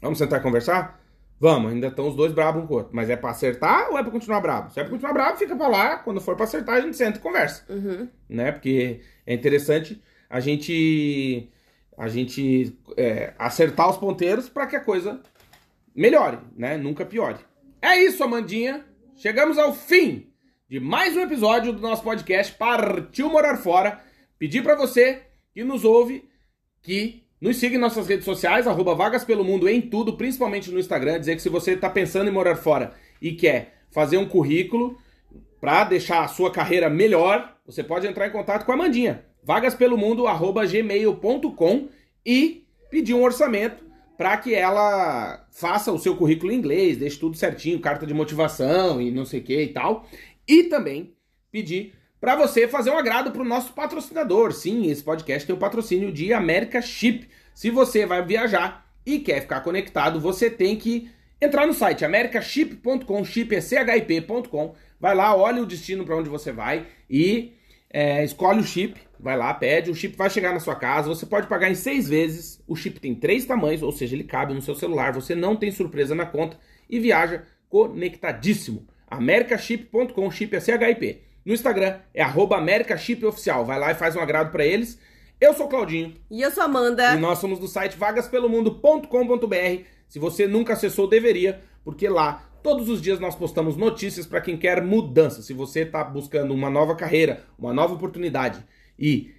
Vamos sentar e conversar? Vamos, ainda estão os dois bravos um com o outro. Mas é pra acertar ou é pra continuar bravo? Se é pra continuar bravo, fica pra lá. Quando for pra acertar, a gente senta e conversa Uhum. né? Porque é interessante a gente a gente é, acertar os ponteiros para que a coisa melhore, né? Nunca piore. É isso, Amandinha. Chegamos ao fim de mais um episódio do nosso podcast Partiu Morar Fora. Pedir para você que nos ouve que Nos siga em nossas redes sociais, arroba Vagas Pelo Mundo em tudo, principalmente no Instagram. Dizer que se você está pensando em morar fora e quer fazer um currículo para deixar a sua carreira melhor, você pode entrar em contato com a Mandinha. vagaspelomundo.gmail.com e pedir um orçamento para que ela faça o seu currículo em inglês, deixe tudo certinho, carta de motivação e não sei o que e tal. E também pedir para você fazer um agrado para o nosso patrocinador. Sim, esse podcast tem o patrocínio de América Chip. Se você vai viajar e quer ficar conectado, você tem que entrar no site americaship.com, chip é chip.com. Vai lá, olha o destino para onde você vai e é, escolhe o chip, vai lá, pede, o chip vai chegar na sua casa, você pode pagar em seis vezes, o chip tem três tamanhos, ou seja, ele cabe no seu celular, você não tem surpresa na conta e viaja conectadíssimo. americaship.com, chip é CHIP. No Instagram é arroba americashipoficial, vai lá e faz um agrado para eles. Eu sou Claudinho. E eu sou Amanda. E nós somos do site vagaspelomundo.com.br. Se você nunca acessou, deveria, porque lá todos os dias nós postamos notícias para quem quer mudança. Se você está buscando uma nova carreira, uma nova oportunidade e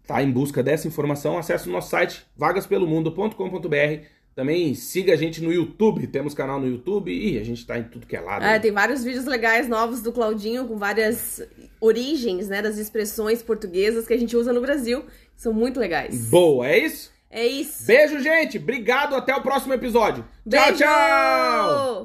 está em busca dessa informação, acesse o nosso site vagaspelomundo.com.br. Também siga a gente no YouTube, temos canal no YouTube e a gente tá em tudo que é lado. É, tem vários vídeos legais novos do Claudinho com várias origens, né, das expressões portuguesas que a gente usa no Brasil. São muito legais. Boa, é isso? É isso. Beijo, gente. Obrigado. Até o próximo episódio. Beijo! Tchau, tchau!